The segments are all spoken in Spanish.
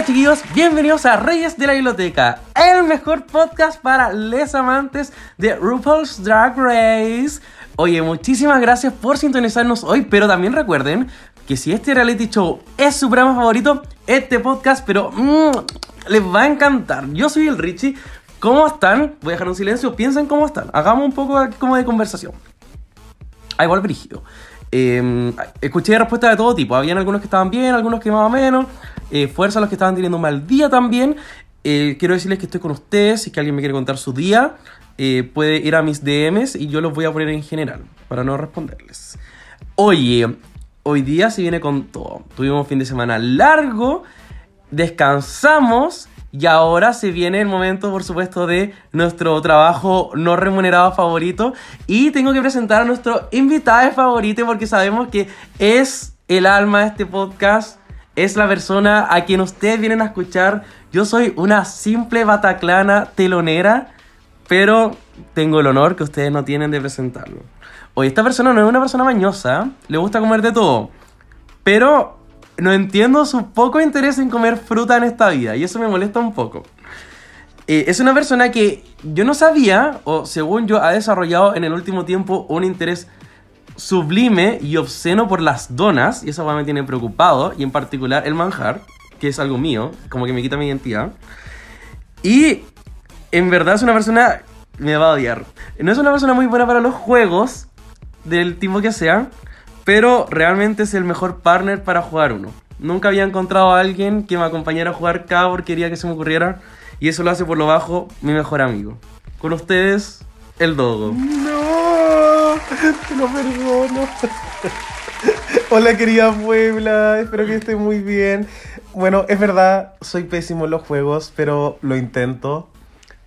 Hola chiquillos, bienvenidos a Reyes de la Biblioteca, el mejor podcast para les amantes de RuPaul's Drag Race. Oye, muchísimas gracias por sintonizarnos hoy, pero también recuerden que si este reality show es su programa favorito, este podcast, pero mm, les va a encantar. Yo soy el Richie. ¿Cómo están? Voy a dejar un silencio. Piensen cómo están. Hagamos un poco como de conversación. Ah, igual brígido. Eh, escuché respuestas de todo tipo. Habían algunos que estaban bien, algunos que más o menos. Eh, fuerza a los que estaban teniendo un mal día también. Eh, quiero decirles que estoy con ustedes. Si que alguien me quiere contar su día, eh, puede ir a mis DMs y yo los voy a poner en general para no responderles. Oye, hoy día se viene con todo. Tuvimos un fin de semana largo, descansamos y ahora se viene el momento, por supuesto, de nuestro trabajo no remunerado favorito. Y tengo que presentar a nuestro invitado favorito porque sabemos que es el alma de este podcast. Es la persona a quien ustedes vienen a escuchar. Yo soy una simple bataclana telonera, pero tengo el honor que ustedes no tienen de presentarlo. Hoy esta persona no es una persona mañosa, le gusta comer de todo, pero no entiendo su poco interés en comer fruta en esta vida y eso me molesta un poco. Eh, es una persona que yo no sabía, o según yo, ha desarrollado en el último tiempo un interés sublime y obsceno por las donas, y eso me tiene preocupado, y en particular el manjar, que es algo mío, como que me quita mi identidad. Y en verdad es una persona, me va a odiar, no es una persona muy buena para los juegos, del tipo que sea, pero realmente es el mejor partner para jugar uno. Nunca había encontrado a alguien que me acompañara a jugar cada porquería que se me ocurriera. Y eso lo hace por lo bajo mi mejor amigo. Con ustedes, el Dogo. No, te lo perdono. Hola querida Puebla, espero que esté muy bien. Bueno, es verdad, soy pésimo en los juegos, pero lo intento.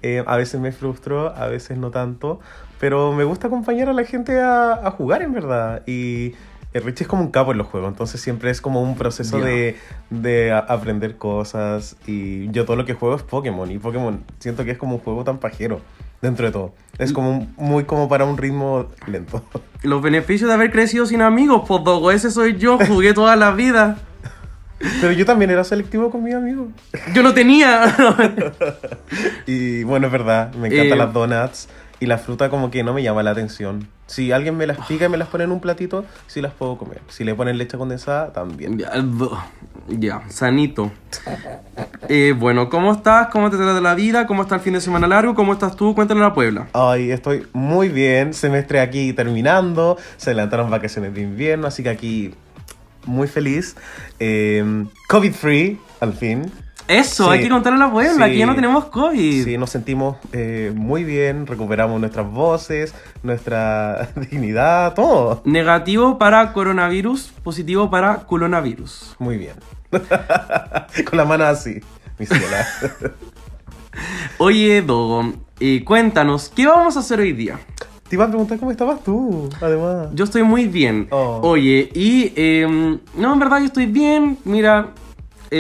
Eh, a veces me frustro, a veces no tanto. Pero me gusta acompañar a la gente a, a jugar, en verdad. Y el Richie es como un capo en los juegos, entonces siempre es como un proceso de, de aprender cosas. Y yo todo lo que juego es Pokémon. Y Pokémon siento que es como un juego tan pajero, dentro de todo. Es como un- muy como para un ritmo lento. Los beneficios de haber crecido sin amigos, pues Dogo, ese soy yo, jugué toda la vida. Pero yo también era selectivo con mis amigos. Yo no tenía. Y bueno, es verdad, me encantan Eh, las donuts. Y la fruta como que no me llama la atención. Si alguien me las pica y me las pone en un platito, sí las puedo comer. Si le ponen leche condensada, también. ya, ya, sanito. Eh, bueno, ¿cómo estás? ¿Cómo te trata la vida? ¿Cómo está el fin de semana largo? ¿Cómo estás tú? Cuéntale a la Puebla. Ay, estoy muy bien. Semestre aquí terminando. Se adelantaron vacaciones de invierno, así que aquí muy feliz. Eh, COVID free, al fin. Eso, Sí. hay que contarle a la Puebla, Sí. que ya no tenemos COVID. Sí, nos sentimos eh, muy bien, recuperamos nuestras voces, nuestra dignidad, todo. Negativo para coronavirus, positivo para culonavirus. Muy bien. Con la mano así, mi. Oye, Dogo, eh, cuéntanos, ¿qué vamos a hacer hoy día? Te iba a preguntar cómo estabas tú, además. Yo estoy muy bien. Oh. Oye, y em, no, en verdad yo estoy bien. Mira,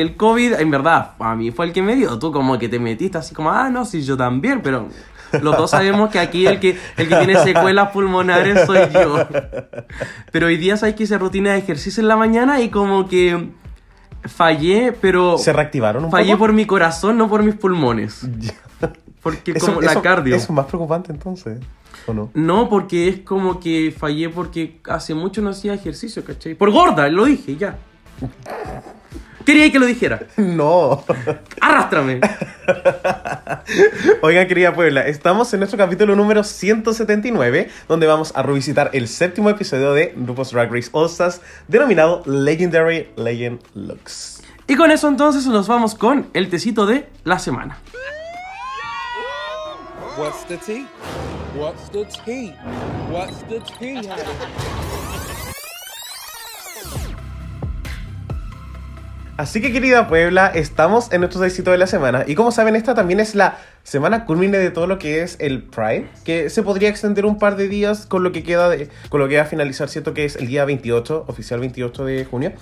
el COVID, en verdad, a mí fue el que me dio. Tú como que te metiste así como, ah, no, sí, yo también, pero los dos sabemos que aquí el que, el que tiene secuelas pulmonares soy yo. Pero hoy día sabes que hice rutina de ejercicio en la mañana y como que fallé, pero ¿Se reactivaron un fallé poco? por mi corazón, no por mis pulmones. Porque como la cardio. Eso es más preocupante entonces, ¿o no? No, porque es como que fallé porque hace mucho no hacía ejercicio, ¿cachai? Por gorda, lo dije, ya. Quería que lo dijera. No. Arrástrame. Oigan, querida Puebla, estamos en nuestro capítulo número 179, donde vamos a revisitar el séptimo episodio de RuPaul's Drag Race All Stars, denominado Legendary Legend Looks. Y con eso entonces nos vamos con el tecito de la semana. What's the tea? What's the tea? What's the tea? Así que querida Puebla, estamos en nuestro éxito de la semana y como saben esta también es la semana culmine de todo lo que es el Pride, que se podría extender un par de días con lo que queda de, con lo que va a finalizar, cierto que es el día 28, oficial 28 de junio.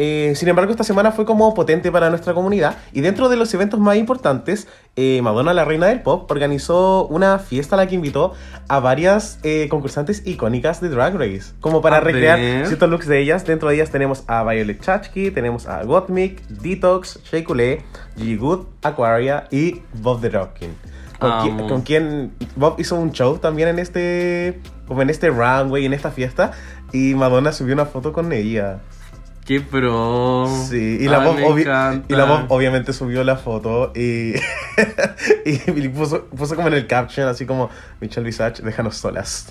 Eh, sin embargo, esta semana fue como potente para nuestra comunidad y dentro de los eventos más importantes, eh, Madonna, la reina del pop, organizó una fiesta a la que invitó a varias eh, concursantes icónicas de Drag Race, como para A recrear ver. ciertos looks de ellas. Dentro de ellas tenemos a Violet Chachki, tenemos a Gottmik, Detox, Shea Coulee, Gigi Good, Aquaria y Bob the Rockin'. Con, Amo. quien, con quien Bob hizo un show también en este como en este runway, en esta fiesta y Madonna subió una foto con ella. Qué pro. Sí, y la, Ay, y la Bob obviamente subió la foto y, y puso, puso como en el caption así como Michelle Visage, déjanos solas.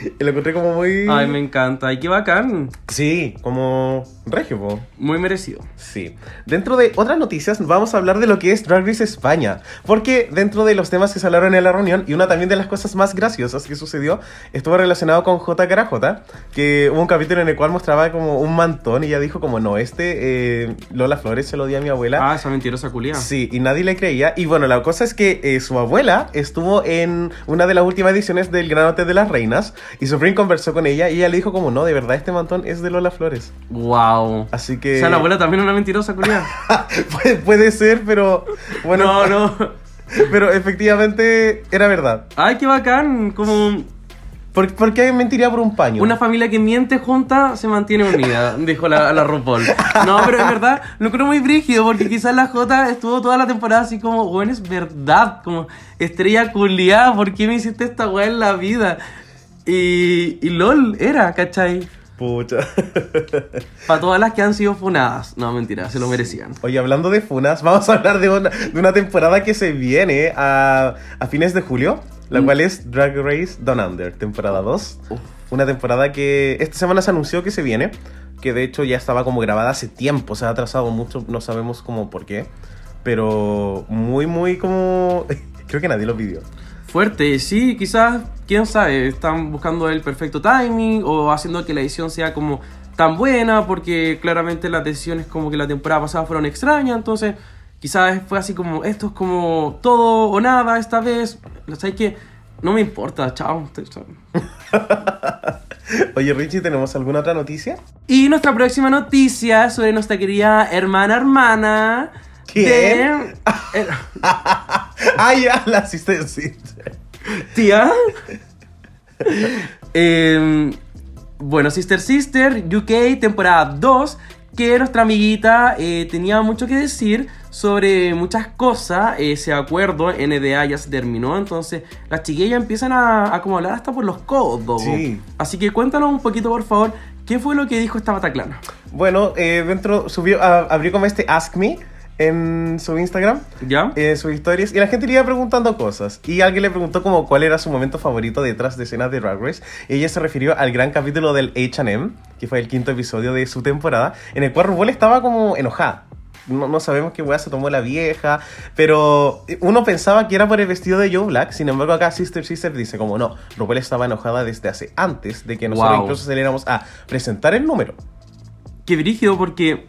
y lo encontré como muy... Ay, me encanta. Y qué bacán. Sí, como regio, po. Muy merecido. Sí. Dentro de otras noticias vamos a hablar de lo que es Drag Race España. Porque dentro de los temas que se hablaron en la reunión, y una también de las cosas más graciosas que sucedió, estuvo relacionado con J. Carajota, que hubo un capítulo en el cual mostraba como un mantón y ella dijo como, no, este eh, Lola Flores se lo di a mi abuela. Ah, esa mentirosa culia. Sí, y nadie le creía. Y bueno, la cosa es que eh, su abuela estuvo en una de las últimas ediciones del Gran Hotel de las Reinas y Supreme conversó con ella y ella le dijo como, no, de verdad este mantón es de Lola Flores. Wow. Así que... O sea, la abuela también es una mentirosa culia. puede, puede ser, pero bueno, no, no. pero efectivamente era verdad. Ay, qué bacán. Como ¿Por, por qué mentiría por un paño? una familia que miente junta se mantiene unida, dijo la, la RuPaul. No, pero es verdad, lo creo muy brígido porque quizás la J estuvo toda la temporada así como, bueno, es verdad, como estrella culiada, ¿por qué me hiciste esta weá en la vida? Y, y LOL era, ¿cachai? Pucha. Para todas las que han sido funadas. No, mentira, se lo merecían. Oye, hablando de funas, vamos a hablar de una, de una temporada que se viene a, a fines de julio, la Mm. cual es Drag Race Down Under, temporada 2. Una temporada que esta semana se anunció que se viene, que de hecho ya estaba como grabada hace tiempo, se ha atrasado mucho, no sabemos cómo por qué, pero muy, muy como... Creo que nadie lo pidió. Fuerte, sí, quizás, quién sabe, están buscando el perfecto timing o haciendo que la edición sea como tan buena porque claramente las decisiones como que la temporada pasada fueron extrañas, entonces quizás fue así como, esto es como todo o nada esta vez, ¿sabes que No me importa, chao. Oye, Richie, ¿tenemos alguna otra noticia? Y nuestra próxima noticia es sobre nuestra querida hermana hermana. ¿Quién? de- eh, ah, ya, la. Tía. Em, bueno, Sister Sister, UK, temporada 2, que nuestra amiguita eh, tenía mucho que decir sobre muchas cosas. Ese acuerdo NDA ya se terminó, entonces las chiquillas empiezan a, a como hablar hasta por los codos. Sí. Así que cuéntanos un poquito, por favor, ¿qué fue lo que dijo esta Bataclana? Bueno, eh, dentro subió, a- abrió como este Ask Me en su Instagram, ¿Ya? en sus historias, y la gente le iba preguntando cosas. Y alguien le preguntó como cuál era su momento favorito detrás de escenas de Drag Race. Y ella se refirió al gran capítulo del H&M, que fue el quinto episodio de su temporada, en el cual RuPaul estaba como enojada. No, no sabemos qué weá se tomó la vieja, pero uno pensaba que era por el vestido de Joe Black, sin embargo acá Sister Sister dice como no, RuPaul estaba enojada desde hace antes de que nosotros Wow. incluso saliéramos a presentar el número. Qué brígido porque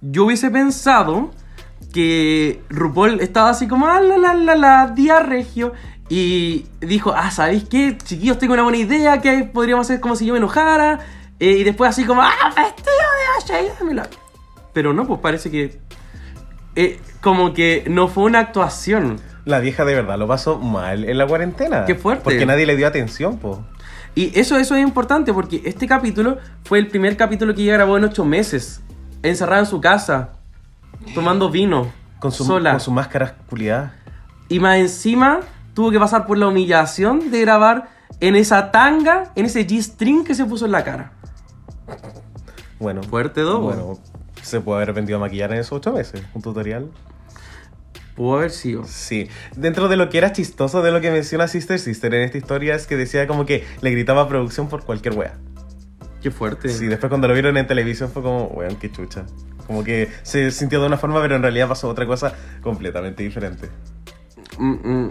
yo hubiese pensado que RuPaul estaba así como, ah, la, la, la, la, día regio. Y dijo, ah, ¿sabéis qué? Chiquillos, tengo una buena idea que podríamos hacer como si yo me enojara. Eh, y después así como, ah, vestido de Asha, dámelo". Pero no, pues parece que... eh, como que no fue una actuación. La vieja de verdad lo pasó mal en la cuarentena. Qué fuerte. Porque nadie le dio atención, po. Y eso, eso es importante porque este capítulo fue el primer capítulo que ella grabó en ocho meses. Encerrada en su casa, tomando vino, Con su, sola. con su máscara culiada. Y más encima tuvo que pasar por la humillación de grabar en esa tanga, en ese G-string que se puso en la cara. Bueno. Fuerte, dos. Bueno, se puede haber aprendido a maquillar en esos ocho meses. Un tutorial. Pudo haber sido. Sí. Dentro de lo que era chistoso de lo que menciona Sister Sister en esta historia es que decía como que le gritaba a producción por cualquier wea. Qué fuerte. Sí, después cuando lo vieron en televisión fue como, weón, qué chucha. Como que se sintió de una forma, pero en realidad pasó otra cosa completamente diferente. Mm, mm.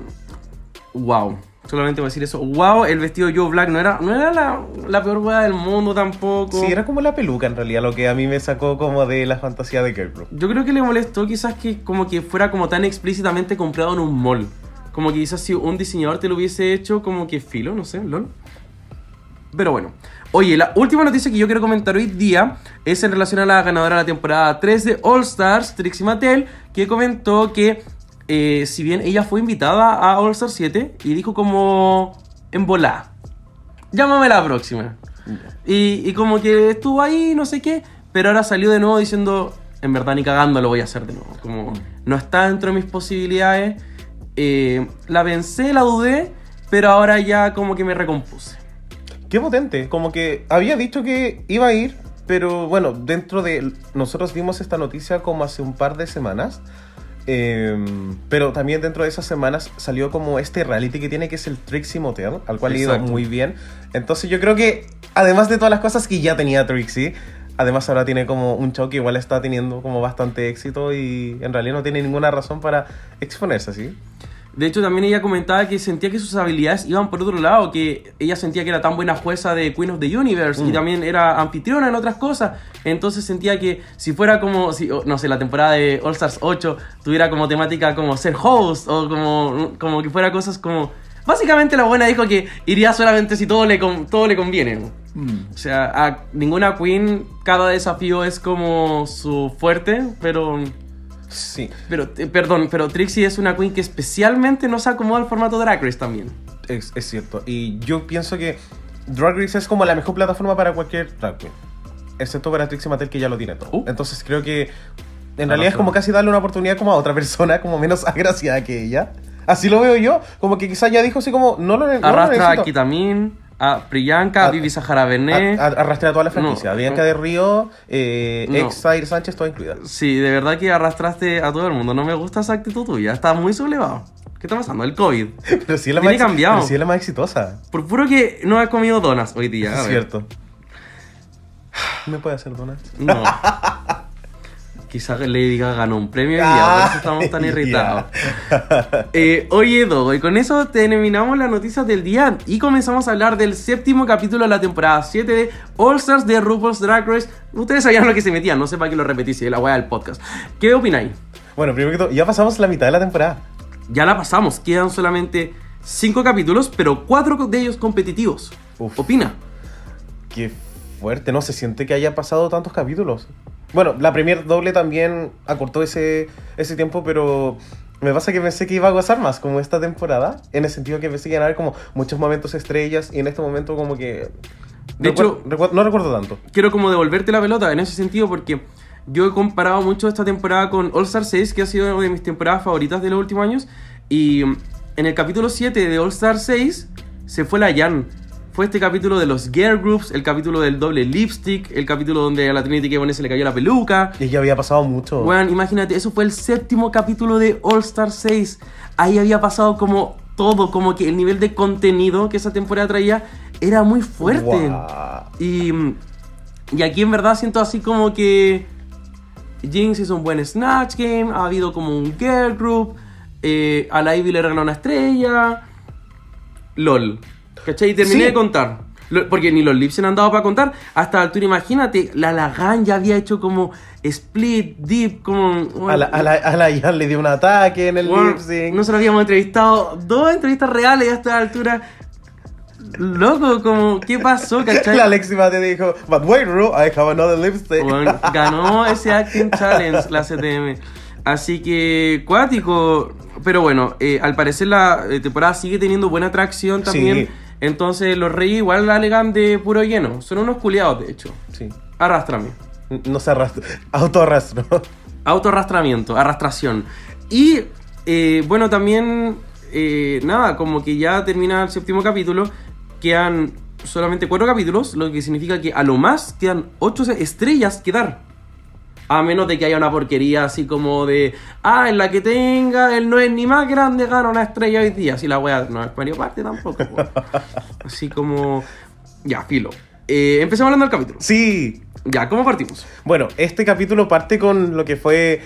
Wow. Solamente voy a decir eso. Wow, el vestido de Joe Black no era, no era la, la peor weá del mundo tampoco. Sí, era como la peluca en realidad, lo que a mí me sacó como de la fantasía de Girl. Yo creo que le molestó quizás que como que fuera como tan explícitamente comprado en un mall. Como que quizás si un diseñador te lo hubiese hecho como que filo, no sé, lol. Pero bueno. Oye, la última noticia que yo quiero comentar hoy día es en relación a la ganadora de la temporada 3 de All Stars, Trixie Mattel, que comentó que eh, si bien ella fue invitada a All Stars 7 y dijo como en volá, llámame la próxima. Y, y como que estuvo ahí, no sé qué, pero ahora salió de nuevo diciendo, en verdad ni cagando lo voy a hacer de nuevo. Como no está dentro de mis posibilidades. Eh, la pensé, la dudé, pero ahora ya como que me recompuse. Qué potente, como que había dicho que iba a ir, pero bueno, dentro de... Nosotros vimos esta noticia como hace un par de semanas, eh, pero también dentro de esas semanas salió como este reality que tiene que es el Trixie Motel, al cual le ha ido Exacto. muy bien. Entonces yo creo que, además de todas las cosas que ya tenía Trixie, además ahora tiene como un show que igual está teniendo como bastante éxito y en realidad no tiene ninguna razón para exponerse así. De hecho, también ella comentaba que sentía que sus habilidades iban por otro lado, que ella sentía que era tan buena jueza de Queen of the Universe y también era anfitriona en otras cosas. Entonces sentía que si fuera como, si, no sé, la temporada de All Stars 8 tuviera como temática como ser host o como, como que fuera cosas como... Básicamente la buena dijo que iría solamente si todo le, todo le conviene. O sea, a ninguna queen cada desafío es como su fuerte, pero... Sí, Pero, eh, perdón, pero Trixie es una queen que especialmente no se acomoda al formato Drag Race también. es, es cierto. Y yo pienso que Drag Race es como la mejor plataforma para cualquier drag queen. Excepto para Trixie Mattel que ya lo tiene todo. Uh. Entonces creo que en realidad es como no. casi darle una oportunidad como a otra persona, como menos agraciada que ella. Así lo veo yo. Como que quizás ya dijo así como, no lo, no lo Arrastra a necesito. Kitamin, a Priyanka, a Vivi Sahara Benet. A- toda la franquicia. No, Bianca no. de Río, eh, No. ex Zaire Sánchez, toda incluida. Sí, de verdad que arrastraste a todo el mundo. No me gusta esa actitud tuya. Está muy sublevado. ¿Qué está pasando? El COVID. Pero sí es la más, cambiado. pero sí es la más exitosa. Por puro que no he comido donas hoy día. Es cierto. ¿Me puede hacer donuts? No. Quizás Lady Gaga ganó un premio y por eso estamos tan Ah, irritados. Eh, oye, Dogo, y con eso terminamos las noticias del día y comenzamos a hablar del séptimo capítulo de la temporada 7 de All Stars de RuPaul's Drag Race. Ustedes sabían lo que se metían, no sé para qué lo repetí, si es la weá del podcast. ¿Qué opináis? Bueno, primero que todo, ya pasamos la mitad de la temporada. Ya la pasamos, quedan solamente 5 capítulos, pero 4 de ellos competitivos. Uf. Opina. Qué fuerte, no se siente que haya pasado tantos capítulos. Bueno, la premier doble también acortó ese, ese tiempo, pero me pasa que pensé que iba a gozar más como esta temporada, en el sentido que pensé que iban a haber como muchos momentos estrellas y en este momento como que... De hecho- recuer- no recuerdo tanto. quiero como devolverte la pelota en ese sentido porque yo he comparado mucho esta temporada con All Star 6, que ha sido una de mis temporadas favoritas de los últimos años. Y en el capítulo 7 de All Star 6 se fue la Jan. Fue este capítulo de los girl groups, el capítulo del doble lipstick, el capítulo donde a la Trinity K. se le cayó la peluca. Y ya había pasado mucho. Weón, imagínate, eso fue el séptimo capítulo de All Star 6. Ahí había pasado como todo, como que el nivel de contenido que esa temporada traía era muy fuerte. Y, y aquí en verdad siento así como que Jinx hizo un buen Snatch Game, ha habido como un Girl Group, eh, a la Ivy le regaló una estrella, LOL. ¿Cachai? Y terminé Sí. de contar. Porque ni los lips se han dado para contar. Hasta la altura, imagínate, la Lagan ya había hecho como split, deep, como... A la, a la, a la le dio un ataque en el Bueno, lip sync. No se lo habíamos entrevistado. Dos entrevistas reales y a esta altura. Loco, como, ¿qué pasó, cachai? La Alexi Mate dijo, but wait, Ru, I have another lipstick. Bueno, ganó ese Acting Challenge la CTM. Así que, cuático. Pero bueno, eh, al parecer la eh, temporada sigue teniendo buena atracción también. Sí. Entonces los reyes igual la alegan de puro lleno. Son unos culiados, de hecho. Sí. Arrástrame. No se arrastra. Autoarrastro. Autoarrastramiento, arrastración. Y eh, bueno, también, eh, nada, como que ya termina el séptimo capítulo, quedan solamente cuatro capítulos, lo que significa que a lo más quedan ocho estrellas que dar. A menos de que haya una porquería así como de, ah, en la que tenga, él no es ni más grande, gana una estrella hoy día. Así la wea no es Mario Party tampoco. po. Así como, ya, filo. Eh, empecemos hablando del capítulo. Sí. Ya, ¿cómo partimos? Bueno, este capítulo parte con lo que fue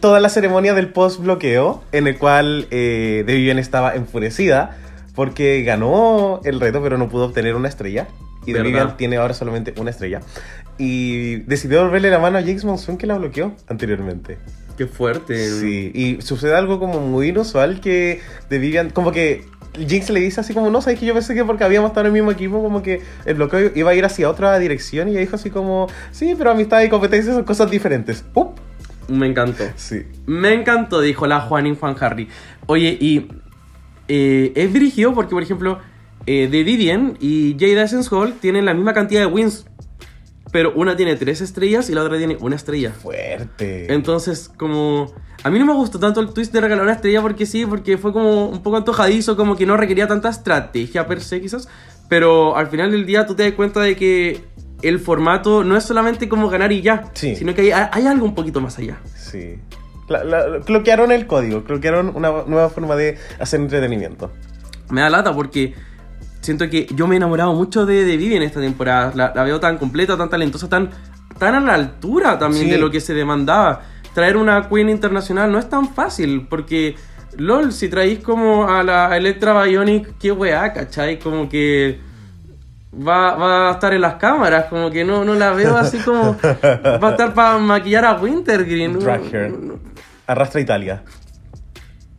toda la ceremonia del post-bloqueo, en el cual eh, The Vivian estaba enfurecida porque ganó el reto, pero no pudo obtener una estrella. Y The ¿Verdad? Vivian tiene ahora solamente una estrella. Y decidió volverle la mano a Jinx Monsoon que la bloqueó anteriormente. Qué fuerte. Sí, y sucede algo como muy inusual que The Vivian, como que Jinx le dice así como, no, sabes que yo pensé que porque habíamos estado en el mismo equipo, como que el bloqueo iba a ir hacia otra dirección y ella dijo así como, sí, pero amistad y competencia son cosas diferentes. ¡Up! Me encantó. Sí. Me encantó, dijo la Juanín Juan Harry. Oye, y eh, es dirigido porque, por ejemplo, eh, The Vivian y Jade Essence Hall tienen la misma cantidad de wins. Pero una tiene tres estrellas y la otra tiene una estrella. Fuerte. Entonces, como... A mí no me gustó tanto el twist de regalar una estrella porque sí, porque fue como un poco antojadizo, como que no requería tanta estrategia per se quizás. Pero al final del día tú te das cuenta de que el formato no es solamente como ganar y ya, Sí. sino que hay, hay algo un poquito más allá. Sí. La- el código, cloquearon una nueva forma de hacer entretenimiento. Me da lata porque siento que yo me he enamorado mucho de, de Vivi en esta temporada. La, la veo tan completa, tan talentosa, tan, tan a la altura también Sí. de lo que se demandaba. Traer una Queen internacional no es tan fácil porque, lol, si traéis como a la Electra Bionic, qué weá, ¿cachai? Como que va, va a estar en las cámaras, como que no, no la veo así como va a estar para maquillar a Wintergreen. Drag Arrastra Italia.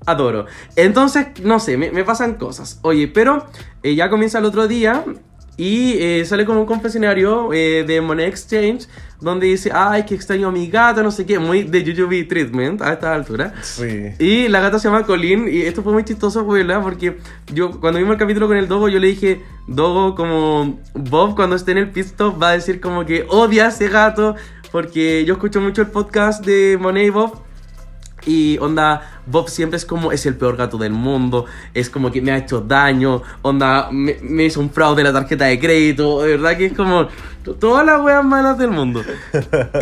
Adoro. Entonces, no sé, me, me pasan cosas. Oye, pero eh, ya comienza el otro día y eh, sale como un confesionario eh, de Money Exchange donde dice, ay, que extraño a mi gata, no sé qué, muy de Jujubee Treatment a esta altura. Sí. Y la gata se llama Colleen y esto fue muy chistoso, ¿verdad? Porque yo cuando vimos el capítulo con el Dogo, yo le dije, Dogo, como Bob cuando esté en el pit stop va a decir como que odia a ese gato porque yo escucho mucho el podcast de Monet y Bob y onda, Bob siempre es como, es el peor gato del mundo, es como que me ha hecho daño, onda, me, me hizo un fraude la tarjeta de crédito, de verdad que es como to- todas las weas malas del mundo.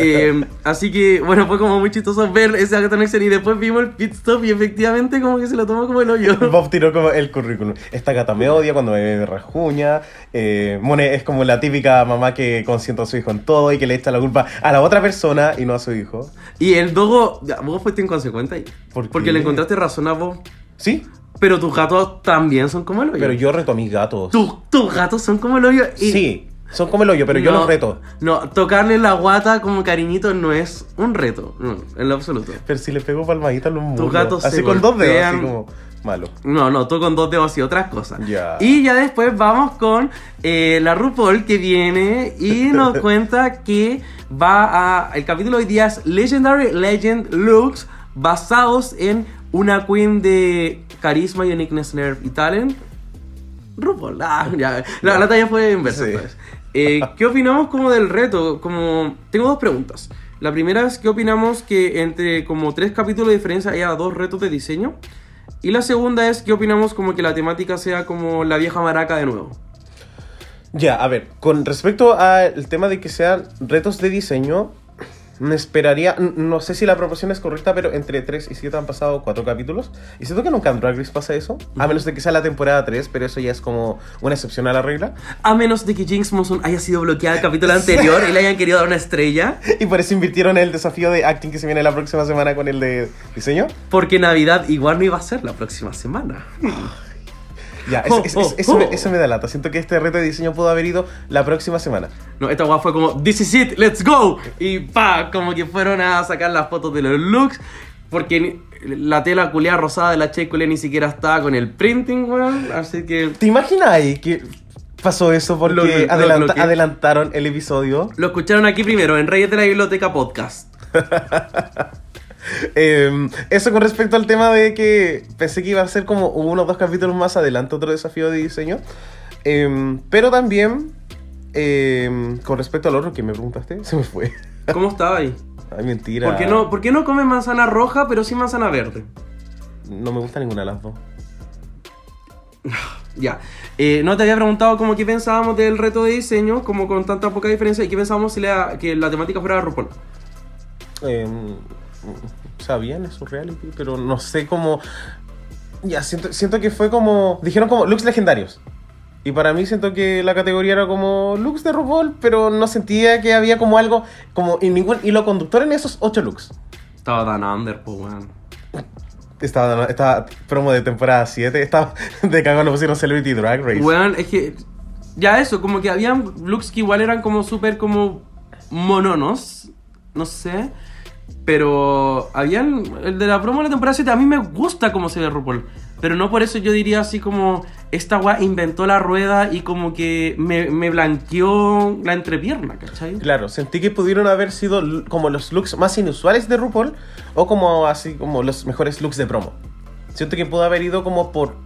Eh, así que, bueno, fue como muy chistoso ver ese gato en acción y después vimos el pit stop y efectivamente como que se lo tomó como el hoyo. Bob tiró como el currículum. Esta gata me odia cuando me rajuña. Eh, Mone es como la típica mamá que consiente a su hijo en todo y que le echa la culpa a la otra persona y no a su hijo. Y el dogo, vos fuiste inconsecuente ahí. ¿Por Porque le encontraste razón a Bob. Sí, Pero tus gatos también son como el hoyo. pero yo reto a mis gatos. Tus- tus gatos son como el hoyo. y- Sí, son como el hoyo, pero yo No, los reto. No, tocarle la guata como cariñito no es un reto, no, en lo absoluto. Pero si le pego palmadita a los muslos. gatos Así se con dos dedos, así golpean. como malo. No, no, tú con dos dedos y otras cosas. Ya. Y ya después vamos con eh, la RuPaul que viene y nos cuenta que va a. El capítulo de hoy día es Legendary Legend Looks basados en una queen de carisma, uniqueness, nerve y talent. RuPaul, ah, ya. La, la talla fue inversa. Sí. pues. Eh, ¿Qué opinamos como del reto? Como tengo dos preguntas. La primera es ¿qué opinamos que entre como tres capítulos de diferencia haya dos retos de diseño? Y la segunda es ¿qué opinamos como que la temática sea como la vieja maraca de nuevo? Ya, a ver, con respecto al tema de que sean retos de diseño, me esperaría, no sé si la proporción es correcta, pero entre 3 y 7 han pasado 4 capítulos. Y siento que nunca en Drag Race pasa eso, a menos de que sea la temporada 3, pero eso ya es como una excepción a la regla. A menos de que Jinx Monsoon haya sido bloqueada el capítulo anterior y le hayan querido dar una estrella. Y por eso invirtieron en el desafío de acting que se viene la próxima semana con el de diseño. Porque Navidad igual no iba a ser la próxima semana. Ya, es- Oh, es- oh, es- eso, me, eso me da lata. Siento que este reto de diseño pudo haber ido la próxima semana. No, esta guapa fue como, this is it, let's go. Y pa, como que fueron a sacar las fotos de los looks. Porque la tela culiada rosada de la Che culia ni siquiera estaba con el printing, weón. Así que ¿Te imaginas ahí que pasó eso porque Lo- lo- adelanta- lo que- adelantaron el episodio? lo escucharon aquí primero, en Reyes de la Biblioteca Podcast. Eh, eso con respecto al tema de que pensé que iba a ser como uno o dos capítulos más adelante otro desafío de diseño. Eh, pero también, eh, con respecto al otro que me preguntaste, se me fue. ¿Cómo estaba ahí? Ay, mentira. ¿Por qué no, por qué no comes manzana roja pero sí manzana verde? No me gusta ninguna de las dos. Ya. Eh, no te había preguntado como qué pensábamos del reto de diseño, como con tanta poca diferencia, y qué pensábamos si la, que la temática fuera RuPaul. Eh, sabían es reality, pero no sé cómo. Ya, siento, siento que fue como. Dijeron como looks legendarios. Y para mí siento que la categoría era como looks de RuPaul, pero no sentía que había como algo, como en ningún hilo conductor en esos ocho looks. Estaba tan under, pues, weón. Estaba, estaba promo de temporada 7. Estaba de cago lo pusieron Celebrity Drag Race. Weón, es que. Ya eso, como que habían looks que igual eran como súper como mononos. No sé. Pero habían. El de la promo de la temporada 7 a mí me gusta cómo se ve RuPaul. Pero no por eso yo diría así como. Esta weá inventó la rueda y como que me, me blanqueó la entrepierna, ¿cachai? Claro, sentí que pudieron haber sido como los looks más inusuales de RuPaul o como así como los mejores looks de promo. Siento que pudo haber ido como por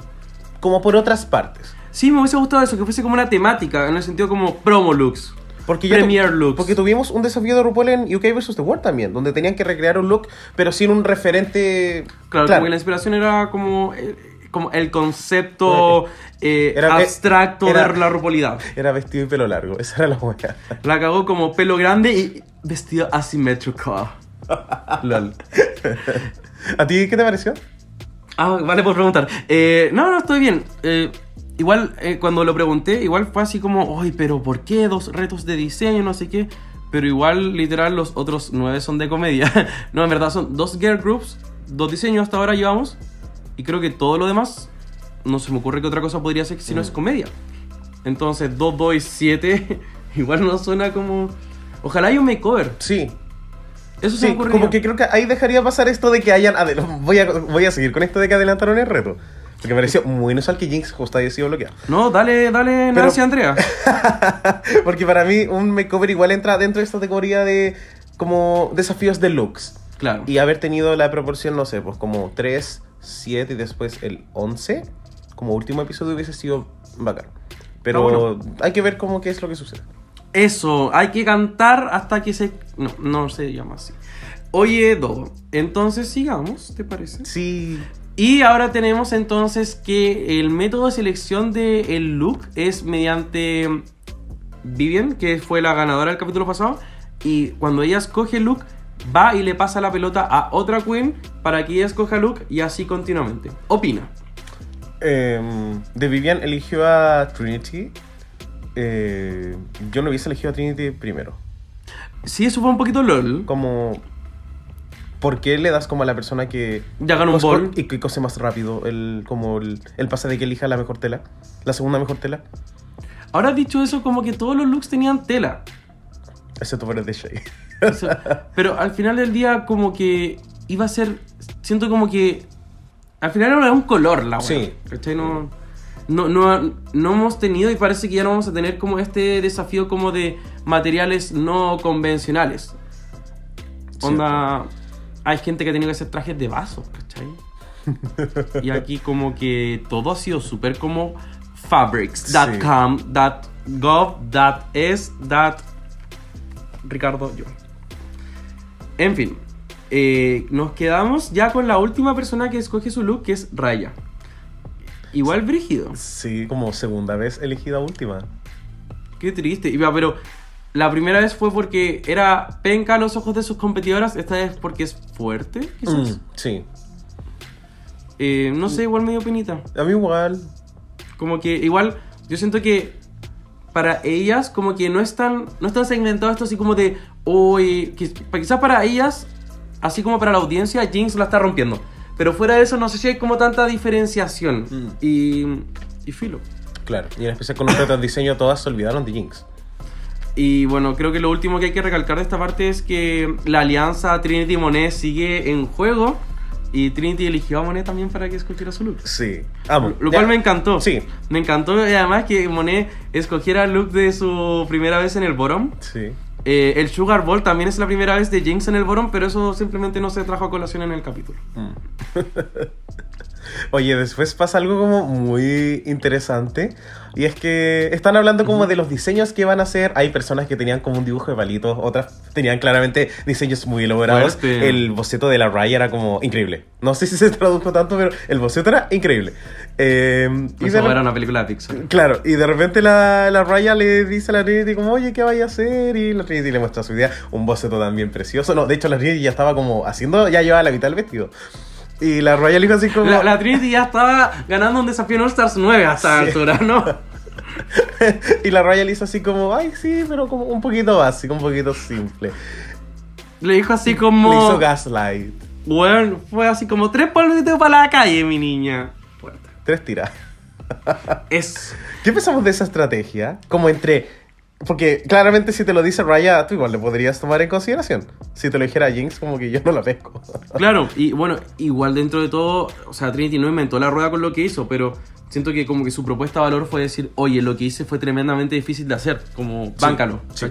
como por otras partes. Sí, me hubiese gustado eso, que fuese como una temática, en el sentido como promo looks. Porque ya tu- Premier looks. Porque tuvimos un desafío de RuPaul en UK vs. The World también, donde tenían que recrear un look, pero sin un referente. Claro, como que la inspiración era como, eh, como el concepto eh, Era- abstracto era- de la rupolidad. Era vestido y pelo largo, esa era la buena. La cagó como pelo grande y vestido asimétrico. Lol. ¿A ti qué te pareció? Ah, vale por preguntar. Eh, no, no, estoy bien. Eh, igual, eh, cuando lo pregunté, igual fue así como, ay, pero ¿por qué dos retos de diseño, no sé qué? Pero igual, literal, los otros nueve son de comedia. no, en verdad son dos girl groups, dos diseños hasta ahora llevamos. Y creo que todo lo demás, no se me ocurre que otra cosa podría ser si no es comedia. Entonces, 2, 2 y 7, igual no suena como... Ojalá haya un makeover. Sí. Eso se Sí, como que creo que ahí dejaría pasar esto de que hayan. Voy a, voy a seguir con esto de que adelantaron el reto. Porque me pareció muy inusual que Jinx justo haya sido bloqueado. No, dale, dale, Pero- Nancy Andrea. Porque para mí un makeover igual entra dentro de esta categoría de como desafíos de looks. Claro. Y haber tenido la proporción, no sé, pues como 3, 7 y después el 11, como último episodio hubiese sido bacán. Pero Ah, bueno. hay que ver cómo qué es lo que sucede. Eso, hay que cantar hasta que se... No, no se llama así. Oye, Dodo, entonces sigamos, ¿te parece? Sí, Y ahora tenemos entonces que el método de selección del look es mediante Vivian, que fue la ganadora del capítulo pasado. Y cuando ella escoge el look, va y le pasa la pelota a otra queen para que ella escoja look y así continuamente. Opina. Em, de Vivian eligió a Trinity. Eh, yo no hubiese elegido a Trinity primero. Sí, eso fue un poquito LOL. Como. ¿Por qué le das como a la persona que. Ya ganó un bol. Y que cose más rápido? El, como el, el pase de que elija la mejor tela. La segunda mejor tela. Ahora dicho eso, como que todos los looks tenían tela. Excepto por el de Shay. Eso. Pero al final del día, como que iba a ser. Siento como que. Al final era un color la wea. Sí. No, no, no, no hemos tenido y parece que ya no vamos a tener como este desafío como de materiales no convencionales. Onda. Hay gente que ha tenido que hacer trajes de vaso, ¿cachai? y aquí como que todo ha sido súper como fabrics.com, .gov, .es, Ricardo yo. En fin, eh, nos quedamos ya con la última persona que escoge su look, que es Raya. Igual brígido. Sí, como segunda vez elegida última. Qué triste. Iba, pero la primera vez fue porque era penca a los ojos de sus competidoras. Esta vez porque es fuerte, quizás. Mm, sí. Eh, no sé, igual medio penita. A mí igual. Como que igual, yo siento que para ellas, como que no están, no están segmentados esto así como de, hoy, quizás para ellas, así como para la audiencia, Jinx la está rompiendo. Pero fuera de eso, no sé si hay como tanta diferenciación. Mm. Y, y filo. Claro. Y en especial con de diseño, todas se olvidaron de Jinx. Y bueno, creo que lo último que hay que recalcar de esta parte es que la alianza Trinity Monet sigue en juego. Y Trinity eligió a Monet también para que escogiera su look. Sí. Amo. Lo cual me encantó. Sí. Me encantó y además que Monet escogiera el look de su primera vez en el Bottom. Sí. Eh, el Sugar Ball también es la primera vez de Jinx en el Bottom, pero eso simplemente no se trajo a colación en el capítulo. Oye, después pasa algo como muy interesante. Y es que están hablando como de los diseños que van a hacer. Hay personas que tenían como un dibujo de palitos, otras tenían claramente diseños muy elaborados. Fuerte. El boceto de la Raya era como increíble. No sé si se tradujo tanto, pero el boceto era increíble. Eh, y Eso de era una película de Pixar. Claro, y de repente la, la Raya le dice a la Trinity como, oye, ¿qué vaya a hacer? Y la Trinity le muestra su idea, un boceto también precioso. No, de hecho la Trinity ya estaba como haciendo, ya llevaba la mitad del vestido. Y la Raya le dijo así como... La, la Trinity ya estaba ganando un desafío en All Stars 9 a esta Sí. altura, ¿no? y la Raya le hizo así como, ay, sí, pero como un poquito básico, un poquito simple. Le dijo así Le como... hizo gaslight. Bueno, fue así como tres polvitos para la calle, mi niña. Fuerte. Tres tiras. Es. ¿Qué pensamos de esa estrategia? Como entre. Porque claramente si te lo dice Raya, tú igual le podrías tomar en consideración. Si te lo dijera Jinx, como que yo no la pesco. Claro, y bueno, igual dentro de todo, o sea, Trinity no inventó la rueda con lo que hizo, pero siento que como que su propuesta de valor fue decir, oye, lo que hice fue tremendamente difícil de hacer, como báncalo, sí.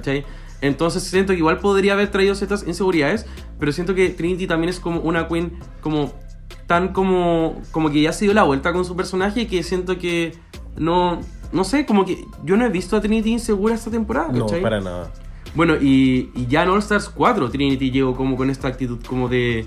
Entonces siento que igual podría haber traído ciertas inseguridades, pero siento que Trinity también es como una queen como tan como como que ya se dio la vuelta con su personaje que siento que no no sé, como que yo no he visto a Trinity insegura esta temporada, No, ¿cachai? para nada. Bueno, y, y ya en All Stars 4 Trinity llegó como con esta actitud como de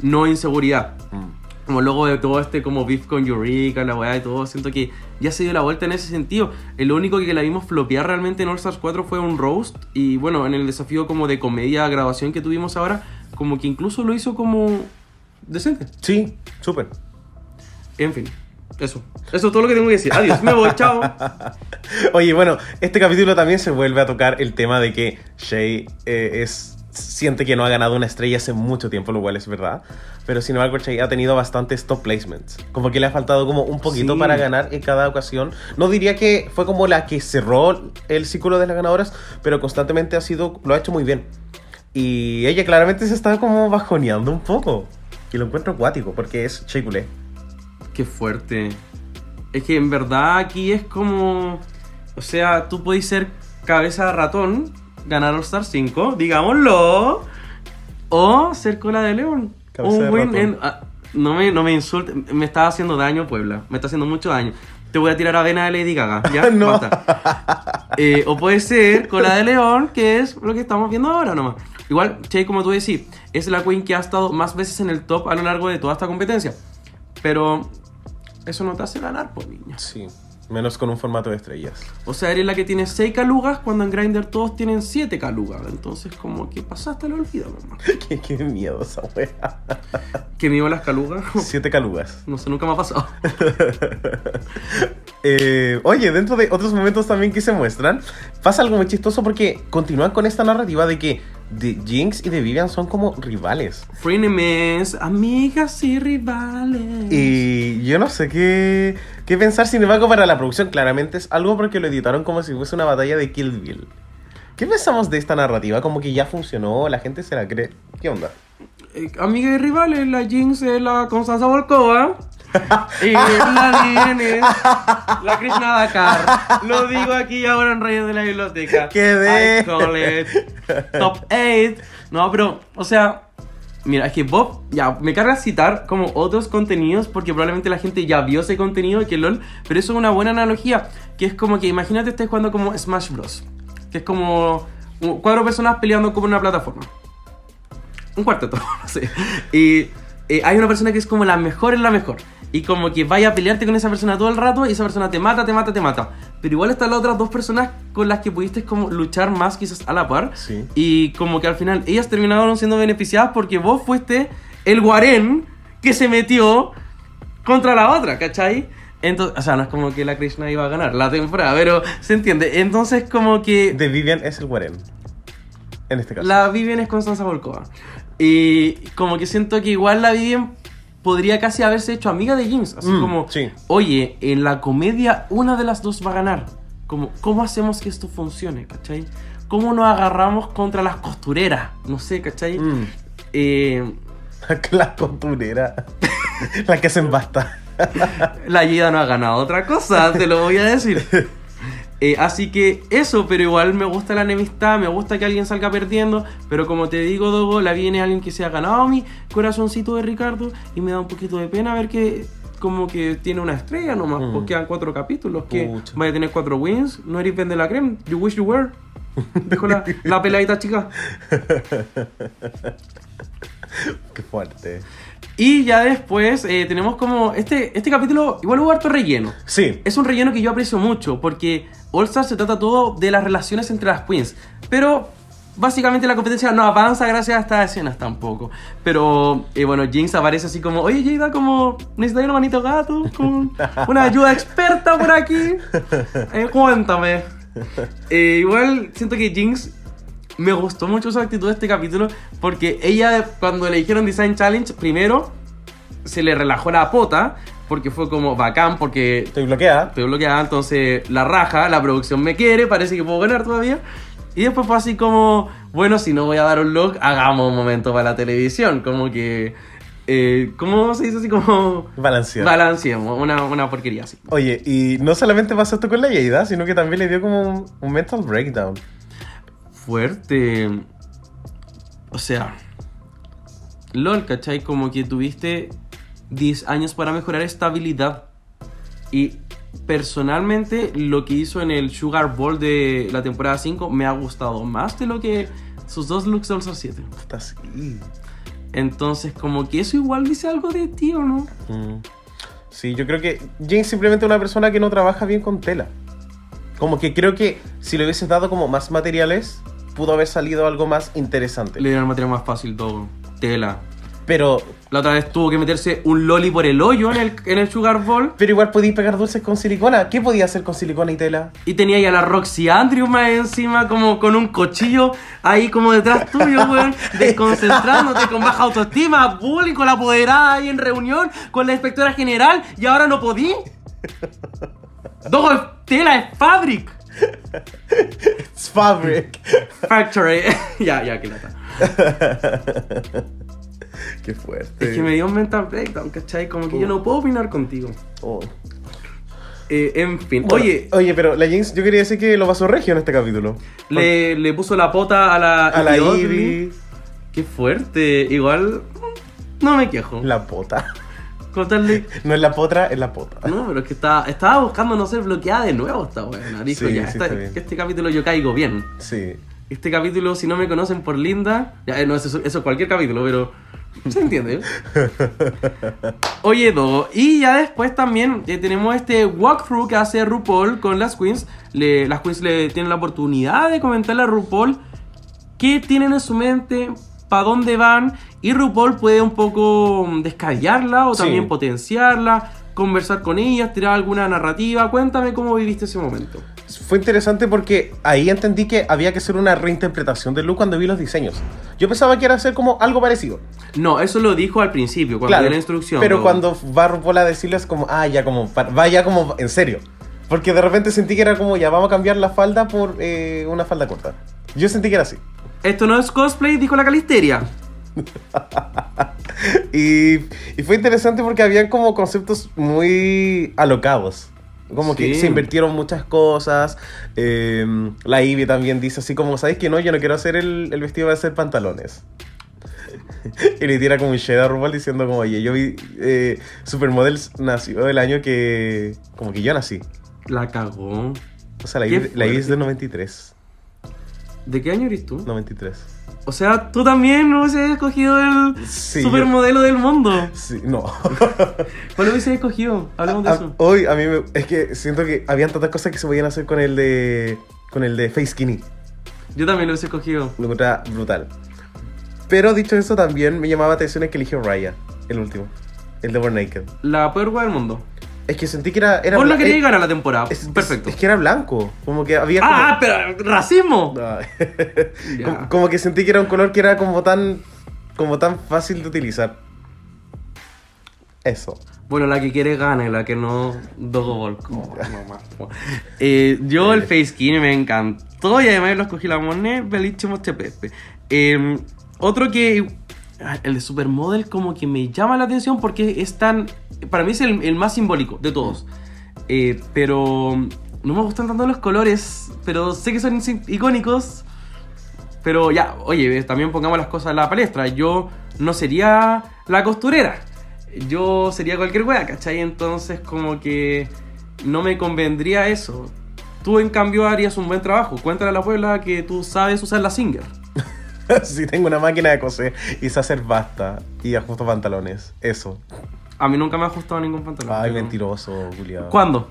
no inseguridad. Mm. Como luego de todo este como beef con Eureka, la weá y todo, siento que ya se dio la vuelta en ese sentido. El único que la vimos flopear realmente en All Stars 4 fue un roast. Y bueno, en el desafío como de comedia, grabación que tuvimos ahora, como que incluso lo hizo como decente. Sí, súper. En fin, eso. Eso es todo lo que tengo que decir. Adiós, me voy, chao. Oye, bueno, este capítulo también se vuelve a tocar el tema de que Shay eh, es siente que no ha ganado una estrella hace mucho tiempo, lo cual es verdad. Pero sin embargo, Shay ha tenido bastantes top placements. Como que le ha faltado como un poquito Sí. para ganar en cada ocasión. No diría que fue como la que cerró el círculo de las ganadoras, pero constantemente ha sido, lo ha hecho muy bien. Y ella claramente se está como bajoneando un poco. Y lo encuentro acuático, porque es Shea Coulee. Qué fuerte. Es que en verdad aquí es como. O sea, tú podés ser cabeza de ratón, ganar All Star 5, digámoslo. O ser cola de león. Cabeza de Un win ratón. en- ah, no, me, no me insulte. Me está haciendo daño, Puebla. Me está haciendo mucho daño. Te voy a tirar avena de Lady Gaga. ¿Ya? No. Basta. Eh, o puede ser cola de león, que es lo que estamos viendo ahora nomás. Igual, Che, como tú decís, es la queen que ha estado más veces en el top a lo largo de toda esta competencia. Pero eso no te hace ganar, pues niña. Sí, menos con un formato de estrellas. O sea, eres la que tiene 6 calugas cuando en Grindr todos tienen 7 calugas. Entonces, como que pasaste el olvido, mamá. qué, qué miedo esa wea. Me iba las calugas. Siete calugas. No sé, nunca me ha pasado. Eh, oye, dentro de otros momentos también que se muestran, pasa algo muy chistoso porque continúan con esta narrativa de que de Jinx y de Vivian son como rivales. Frenemies, amigas y rivales. Y yo no sé qué, qué pensar, sin embargo, para la producción claramente es algo porque lo editaron como si fuese una batalla de Kill Bill. ¿Qué pensamos de esta narrativa? Como que ya funcionó, la gente se la cree. ¿Qué onda? Eh, amiga y rivales, la Jinx es la Constanza Volkova. Y la la Krishna Dakar. Lo digo aquí ahora en Reyes de la Biblioteca. Call it top 8. No, pero, o sea, mira, es que Bob, ya, me carga citar como otros contenidos porque probablemente la gente ya vio ese contenido y que LOL, pero eso es una buena analogía, que es como que imagínate estés jugando como Smash Bros. Que es como cuatro personas peleando como una plataforma un cuarteto, no sé. Y eh, hay una persona que es como la mejor en la mejor. Y como que vaya a pelearte con esa persona todo el rato y esa persona te mata, te mata, te mata. Pero igual están las otras dos personas con las que pudiste como luchar más quizás a la par. Sí. Y como que al final ellas terminaron siendo beneficiadas porque vos fuiste el guarén que se metió contra la otra, ¿cachai? Entonces, o sea, no es como que la Krishna iba a ganar la temporada, pero se entiende. Entonces como que... De Vivian es el Guarén. En este caso. La Vivian es Constanza Volkova. Y como que siento que igual la Vivian podría casi haberse hecho amiga de Jinx. Así Mm, como, sí. oye, en la comedia una de las dos va a ganar. Como, ¿cómo hacemos que esto funcione, cachai? ¿Cómo nos agarramos contra las costureras? No sé, cachai. Mm. Eh, la costurera. la que se embasta. la Yida no ha ganado otra cosa, te lo voy a decir. Eh, así que eso, pero igual me gusta la enemistad, me gusta que alguien salga perdiendo, pero como te digo, Dogo, la viene alguien que se ha ganado mi corazoncito de Ricardo y me da un poquito de pena ver que como que tiene una estrella nomás, Mm. porque quedan cuatro capítulos, que Pucha. vaya a tener cuatro wins, no eres vende la creme, you wish you were. Dijo la, la peladita chica. Qué fuerte. Y ya después eh, tenemos como, este, este capítulo igual hubo harto relleno. Sí. Es un relleno que yo aprecio mucho porque All Star se trata todo de las relaciones entre las queens. Pero básicamente la competencia no avanza gracias a estas escenas tampoco. Pero eh, bueno, Jinx aparece así como, oye Jada, como necesitas una manito gato, como una ayuda experta por aquí. Eh, cuéntame. Eh, igual siento que Jinx me gustó mucho su actitud de este capítulo porque ella cuando le dijeron Design Challenge, primero se le relajó la pota porque fue como bacán porque Estoy bloqueada. estoy bloqueada, entonces la raja, la producción me quiere, parece que puedo ganar todavía. Y después fue así como, bueno, si no voy a dar un look, hagamos un momento para la televisión, como que... Eh, ¿Cómo se dice así como... Balanceada. Balanceemos, una, una porquería así. Oye, y no solamente pasó esto con la Yeida, sino que también le dio como un, un mental breakdown. Fuerte. O sea, LOL, ¿cachai? Como que tuviste 10 años para mejorar estabilidad. Y personalmente, lo que hizo en el Sugar Bowl de la temporada 5 me ha gustado más de lo que sus dos looks de All Star 7. Está así. Entonces, como que eso igual dice algo de ti, ¿o no? Mm. Sí, yo creo que Jane es simplemente una persona que no trabaja bien con tela. Como que creo que si le hubieses dado como más materiales, pudo haber salido algo más interesante. Le dieron el material más fácil todo. Tela. Pero, La otra vez tuvo que meterse un loli por el hoyo en el, en el Sugar Bowl. pero igual podías pegar dulces con silicona. ¿Qué podía hacer con silicona y tela? Y tenía ya la Roxy Andrews más encima, como con un cuchillo ahí como detrás tuyo, weón, desconcentrándote con baja autoestima, bullying con la apoderada ahí en reunión, con la inspectora general, y ahora no podí. Dogo es tela, es fabric. It's fabric. Factory. ya, ya, que lata. Qué fuerte. Es que me dio un mental breakdown, ¿cachai? Como que yo no puedo opinar contigo. Oh. Eh, en fin, Bueno, oye, Oye, pero la Jinx, yo quería decir que lo pasó regio en este capítulo. le, le puso la pota a la... A la Ivy, Qué fuerte. Igual, no me quejo. la pota. No es la potra, es la pota. No, pero es que estaba, estaba buscando no ser bloqueada de nuevo esta weona. Dijo, Sí, ya, sí, esta- este capítulo yo caigo bien. Sí. Este capítulo, si no me conocen por Linda, ya, eh, no, eso, eso es cualquier capítulo, pero se entiende. Oye, Dogo, y ya después también eh, tenemos este walkthrough que hace RuPaul con las queens. Le- las queens le tienen la oportunidad de comentarle a RuPaul qué tienen en su mente, para dónde van, y RuPaul puede un poco mm, descallarla o Sí. también potenciarla, conversar con ellas, tirar alguna narrativa. Cuéntame cómo viviste ese momento. Fue interesante porque ahí entendí que había que hacer una reinterpretación del look cuando vi los diseños. Yo pensaba que era hacer como algo parecido. No, eso lo dijo al principio, cuando claro. dio la instrucción. Pero cuando va RuPaul a decirles como, ah, ya como, vaya como en serio. Porque de repente sentí que era como, ya vamos a cambiar la falda por eh, una falda corta. Yo sentí que era así. Esto no es cosplay, dijo la Calisteria. Y, y fue interesante porque habían como conceptos muy alocados. Como que se invirtieron muchas cosas. Eh, la Ivy también dice así como, ¿sabes que no? Yo no quiero hacer el, el vestido, a ser pantalones. y le tira como un shade a RuPaul diciendo como, oye, yo vi eh, Supermodels nació el año que... Como que yo nací. La cagó. O sea, la Ivy, la Ivy es fuerte. de 93. ¿De qué año eres tú? 93. O sea, tú también no hubieses escogido el Sí, supermodelo del mundo. Sí, no. ¿Cuál hubieses escogido? Hablemos de A- eso. hoy a mí me, es que siento que habían tantas cosas que se podían hacer con el de con el de Face Skinny. Yo también lo hubiese escogido. Lo encontraba brutal. Pero dicho eso también me llamaba atención el que eligió Raya, el último, el de Born Naked. La peor del mundo. Es que sentí que era era Por lo bla- que eh, ganar la temporada. es- Perfecto. Es, que era blanco, como que había ah, como, pero racismo. No. Como, como que sentí que era un color que era como tan como tan fácil de utilizar. Eso. Bueno, la que quiere gane, la que no Dogo Volco. Eh, yo el face skin me encantó y además lo escogí la moneda, bellísimo este pepe. Eh, otro que ah, el de Supermodel como que me llama la atención porque es tan para mí es el, más simbólico de todos. Eh, pero no me gustan tanto los colores, pero sé que son icónicos. Pero ya, oye, también pongamos las cosas en la palestra. Yo no sería la costurera. Yo sería cualquier wea, ¿cachai? Entonces como que no me convendría eso. Tú en cambio harías un buen trabajo. Cuéntale a la Puebla que tú sabes usar la Singer. si tengo una máquina de coser y sé hacer basta y ajusto pantalones. Eso. A mí nunca me ha ajustado ningún pantalón. Ay, pero- mentiroso, Julián. ¿Cuándo?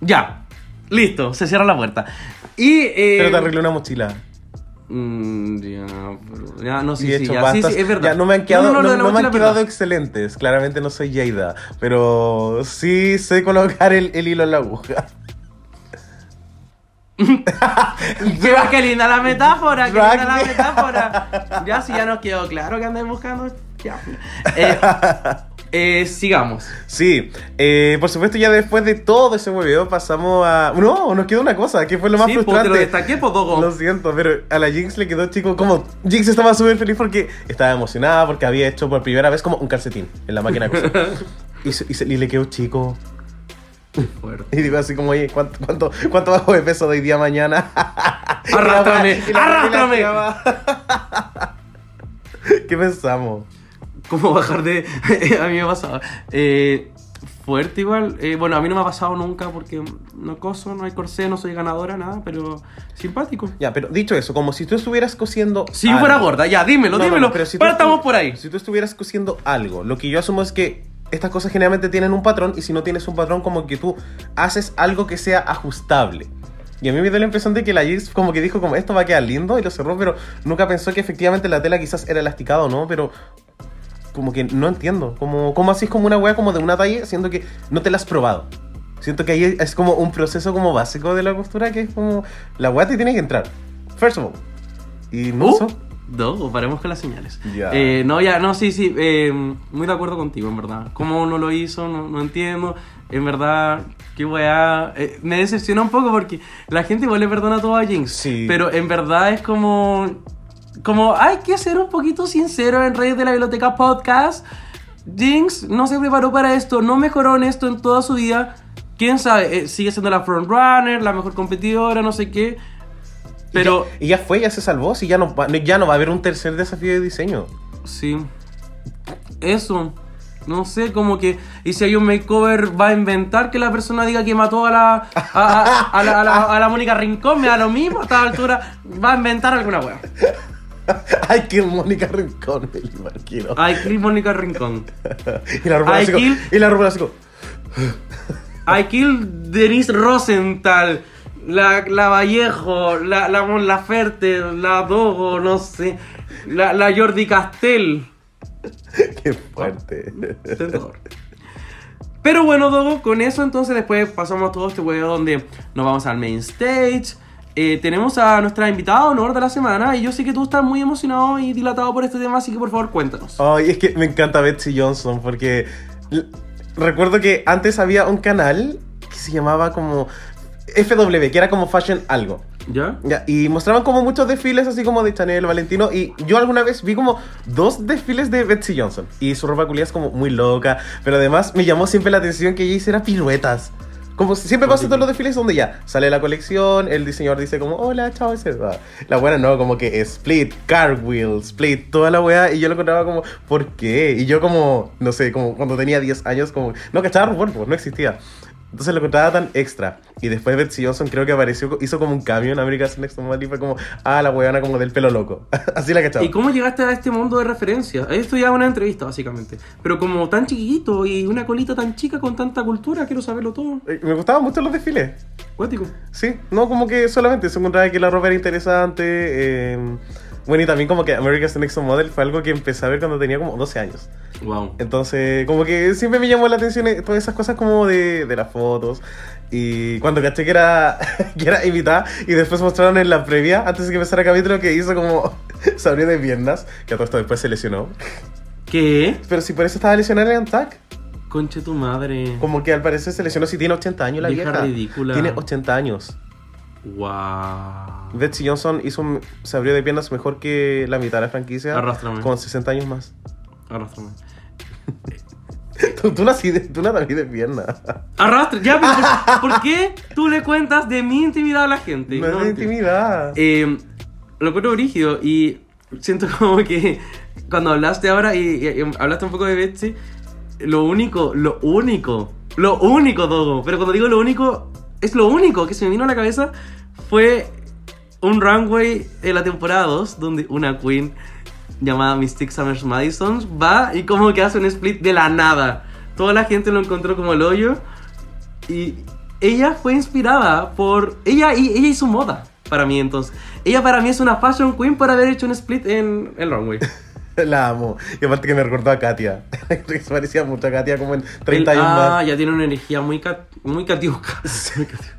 Ya. Listo, se cierra la puerta. Y... eh, Pero te arreglé una mochila. mm, ya, pero- ya, no, sí, sí, ya, sí, bastas. sí, es verdad. Ya no me han quedado, no, me han quedado excelentes. Claramente no soy Jada. Pero sí sé colocar el, el hilo en la aguja. qué, qué linda la metáfora, qué linda la metáfora. Ya, si ya nos quedó claro que andan buscando. Ya. Eh, eh, sigamos. Sí, eh, por supuesto ya después de todo ese hueveo pasamos a... No, nos quedó una cosa, que fue lo más Sí, pues, te frustrante. lo destaqué. Lo siento, pero a la Jinx le quedó chico como... Jinx estaba súper feliz porque estaba emocionada, porque había hecho por primera vez como un calcetín en la máquina y, se- y se- y le quedó chico. Fuerte. Y digo así como, oye, ¿cuánto, cuánto, cuánto bajo de peso de hoy día mañana? Arrástrame, Y la- y la- arrástrame. y ¿Qué pensamos? ¿Cómo bajar de.? a mí me pasaba. Eh, fuerte igual. Eh, bueno, a mí no me ha pasado nunca porque no coso, no hay corsé, no soy ganadora, nada, pero simpático. Ya, pero dicho eso, como si tú estuvieras cosiendo. Si yo fuera gorda, ya, dímelo, No, dímelo. no, pero si tú Partamos por ahí. Si tú estuvieras cosiendo algo, lo que yo asumo es que estas cosas generalmente tienen un patrón y si no tienes un patrón, como que tú haces algo que sea ajustable. Y a mí me dio la impresión de que la Jigs como que dijo como esto va a quedar lindo y lo cerró, pero nunca pensó que efectivamente la tela quizás era elasticada o no, pero como que no entiendo. Como, ¿Cómo así es como una wea como de una talla, siendo que no te la has probado? Siento que ahí es como un proceso como básico de la costura que es como la wea te tiene que entrar. First of all. Y no Uh, no, paremos con las señales. Ya. Eh, no, ya, no, sí, sí. eh, muy de acuerdo contigo, en verdad. ¿Cómo no lo hizo? No, no entiendo. En verdad, qué weá. Eh, me decepciona un poco porque la gente igual le perdona todo a Jinx. Sí. Pero en verdad es como. Como hay que ser un poquito sincero en redes de la biblioteca podcast. Jinx no se preparó para esto, no mejoró en esto en toda su vida. Quién sabe, Eh, sigue siendo la frontrunner, la mejor competidora, no sé qué. Pero. Y ya, y ya fue, ya se salvó, si ya no, va- ya no va a haber un tercer desafío de diseño. Sí. Eso. No sé, como que. Y si hay un makeover, va a inventar que la persona diga que mató a la. A, a- a la, a la- a la Mónica Rincón, me da lo mismo a esta altura. Va a inventar alguna wea. Ay, que Mónica Rincón, me imagino. I kill Mónica Rincón. Y la I así kill- Y la así como, I kill Denise Rosenthal. La, la Vallejo, la, la Mon Laferte, la Dogo, no sé. La, la Jordi Castell. Qué fuerte. Pero bueno, Dogo, con eso entonces después pasamos todo este huevo donde nos vamos al main stage. Eh, tenemos a nuestra invitada honor de la semana y yo sé que tú estás muy emocionado y dilatado por este tema, así que por favor cuéntanos. Ay, es que me encanta Betsy Johnson porque recuerdo que antes había un canal que se llamaba como FW, que era como Fashion Algo. ¿Ya? Ya, y mostraban como muchos desfiles así como de Chanel, Valentino y yo alguna vez vi como dos desfiles de Betsy Johnson y su ropa culia es como muy loca, pero además me llamó siempre la atención que ella hiciera piruetas. Como siempre pasa en todos los desfiles donde ya sale la colección, el diseñador dice como, hola, chao, y se va. La buena no, como que split, cartwheel, split, toda la weá, y yo lo encontraba como, ¿por qué? Y yo como, no sé, como cuando tenía 10 años, como, no cachaba RuPaul, pues, no existía. Entonces lo encontraba tan extra. Y después Betsy Johnson creo que apareció, hizo como un cambio en America's Next Model y fue como, ah, la weona como del pelo loco. Así la cachaba. ¿Y cómo llegaste a este mundo de referencia? Esto ya una entrevista, básicamente. Pero como tan chiquito y una colita tan chica con tanta cultura, quiero saberlo todo. Eh, Me gustaban mucho los desfiles. Cuático. Sí, no como que solamente se encontraba que la ropa era interesante. eh, bueno, y también como que America's Next Model fue algo que empecé a ver cuando tenía como 12 años. Wow. Entonces, como que siempre me llamó la atención eh, todas esas cosas como de, de las fotos. Y cuando caché que era, que era invitada, y después mostraron en la previa, antes de que empezara el capítulo, que hizo como se abrió de piernas, que a todo esto después se lesionó. ¿Qué? Pero si por eso estaba lesionada en TAC, Conche tu madre. como que al parecer se lesionó si tiene 80 años la Vieja vieja. ridícula. Tiene 80 años. Wow. Betsy Johnson hizo un- se abrió de piernas mejor que la mitad de la franquicia. Arrástrame. Con 60 años más. Arrástrame. Tú, tú nací de, tú nací de pierna. Arrastre. Ya, pero ¿por, por qué tú le cuentas de mi intimidad a la gente? No es de entiendo. intimidad. Eh, lo encuentro brígido y siento como que cuando hablaste ahora y, y- y hablaste un poco de Betsy, lo único, lo único, lo único, Dogo, pero cuando digo lo único, es lo único que se me vino a la cabeza fue un runway en la temporada 2 donde una queen llamada Mystic Summers Madison va y como que hace un split de la nada. Toda la gente lo encontró como el hoyo y ella fue inspirada por. Ella, y, ella hizo moda para mí entonces. Ella para mí es una fashion queen por haber hecho un split en el runway. La amo. Y aparte que me recordó a Katia. que se parecía mucho a Katia como en 30 El- años ah, más. ya tiene una energía muy, cat, muy catiuca. Muy catiuca.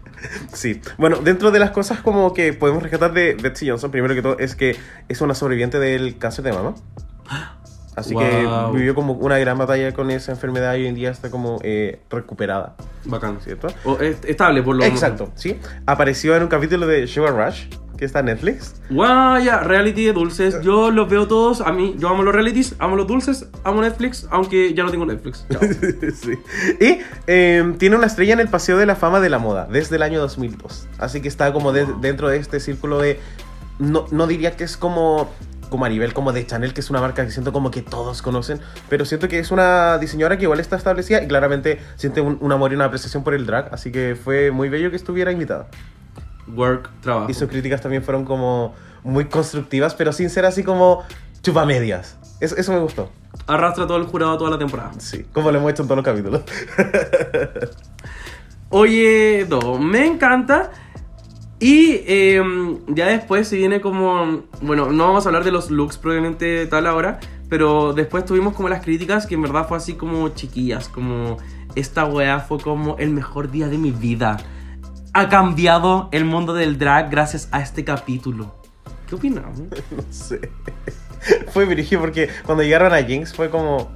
Sí, bueno, dentro de las cosas como que podemos rescatar de Betsy Johnson, primero que todo, es que es una sobreviviente del cáncer de mama. Así Wow. que vivió como una gran batalla con esa enfermedad y hoy en día está como eh, recuperada, Bacán. ¿cierto? O es- estable, por lo menos. Exacto, sí. Apareció en un capítulo de Sugar Rush, que está Netflix. Ya, reality de dulces. Yo los veo todos. A mí, yo amo los realities, amo los dulces, amo Netflix, aunque ya no tengo Netflix. Sí. Y eh, tiene una estrella en el Paseo de la Fama de la Moda desde el año 2002. Así que está como de- dentro de este círculo de... No, no diría que es como, como a nivel como de Chanel, que es una marca que siento como que todos conocen, pero siento que es una diseñadora que igual está establecida y claramente siente un, un amor y una apreciación por el drag. Así que fue muy bello que estuviera invitada. Work, trabajo. Y sus críticas también fueron como muy constructivas, pero sin ser así como chupamedias. Eso, eso me gustó. Arrastra todo el jurado toda la temporada. Sí, como lo hemos hecho en todos los capítulos. Oye, Do, me encanta. Y eh, ya después se viene como. Bueno, no vamos a hablar de los looks probablemente tal ahora. Pero después tuvimos como las críticas que en verdad fue así como chiquillas. Como esta weá fue como el mejor día de mi vida. Ha cambiado el mundo del drag gracias a este capítulo. ¿Qué opinamos? No sé. Fue dirigido porque cuando llegaron a Jinx fue como.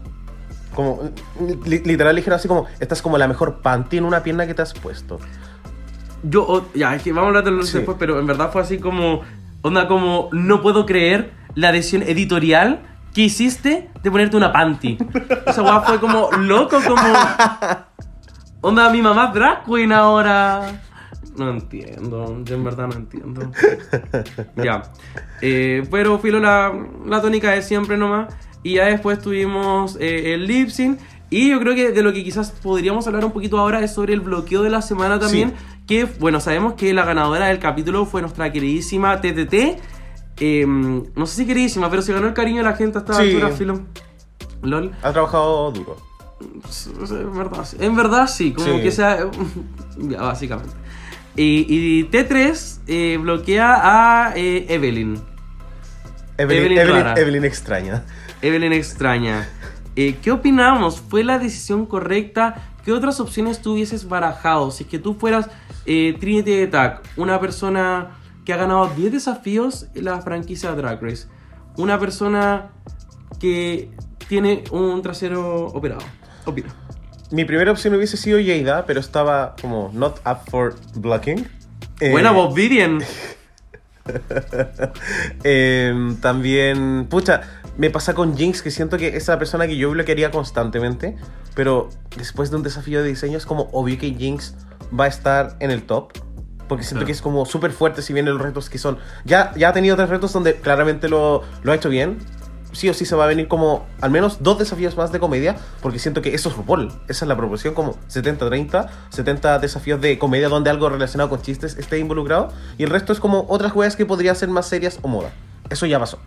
Como. li- literal dijeron así como: Esta es como la mejor panty en una pierna que te has puesto. Yo, o- ya, es que vamos a hablar de los Sí. después, pero en verdad fue así como. Onda, como. No puedo creer la adhesión editorial que hiciste de ponerte una panty. Esa weá fue como loco, como. Onda, mi mamá es drag queen ahora. No entiendo, yo en verdad no entiendo. ya. Eh, pero filo la, la tónica de siempre nomás. Y ya después tuvimos eh, el lip sync. Y yo creo que de lo que quizás podríamos hablar un poquito ahora es sobre el bloqueo de la semana también. Que, bueno, sabemos que la ganadora del capítulo fue nuestra queridísima TTT. Eh, no sé si queridísima, pero se ganó el cariño de la gente hasta Sí. altura, filo. LOL. Ha trabajado duro. En verdad, sí. En verdad sí, como Sí. que sea. ya, básicamente. Y, y T3 eh, bloquea a eh, Evelyn. Evelyn, Evelyn Evelyn, Clara. Evelyn extraña. Evelyn extraña. Eh, ¿Qué opinamos? ¿Fue la decisión correcta? ¿Qué otras opciones tú hubieses barajado? Si es que tú fueras eh, Trinity Attack, una persona que ha ganado 10 desafíos en la franquicia Drag Race, una persona que tiene un trasero operado. Opina. Mi primera opción hubiese sido Jada, pero estaba como not up for blocking. Eh, Buena Bob Vivian. Eh, también, pucha, me pasa con Jinx que siento que es la persona que yo bloquearía constantemente, pero después de un desafío de diseño es como obvio que Jinx va a estar en el top. Porque siento Claro. que es como súper fuerte si vienen los retos que son... Ya, ya ha tenido tres retos donde claramente lo, lo ha hecho bien. Sí o sí se va a venir como al menos dos desafíos más de comedia, porque siento que eso es RuPaul. Esa es la proporción, como 70-30, 70 desafíos de comedia donde algo relacionado con chistes esté involucrado, y el resto es como otras weas que podrían ser más serias o moda. Eso ya pasó.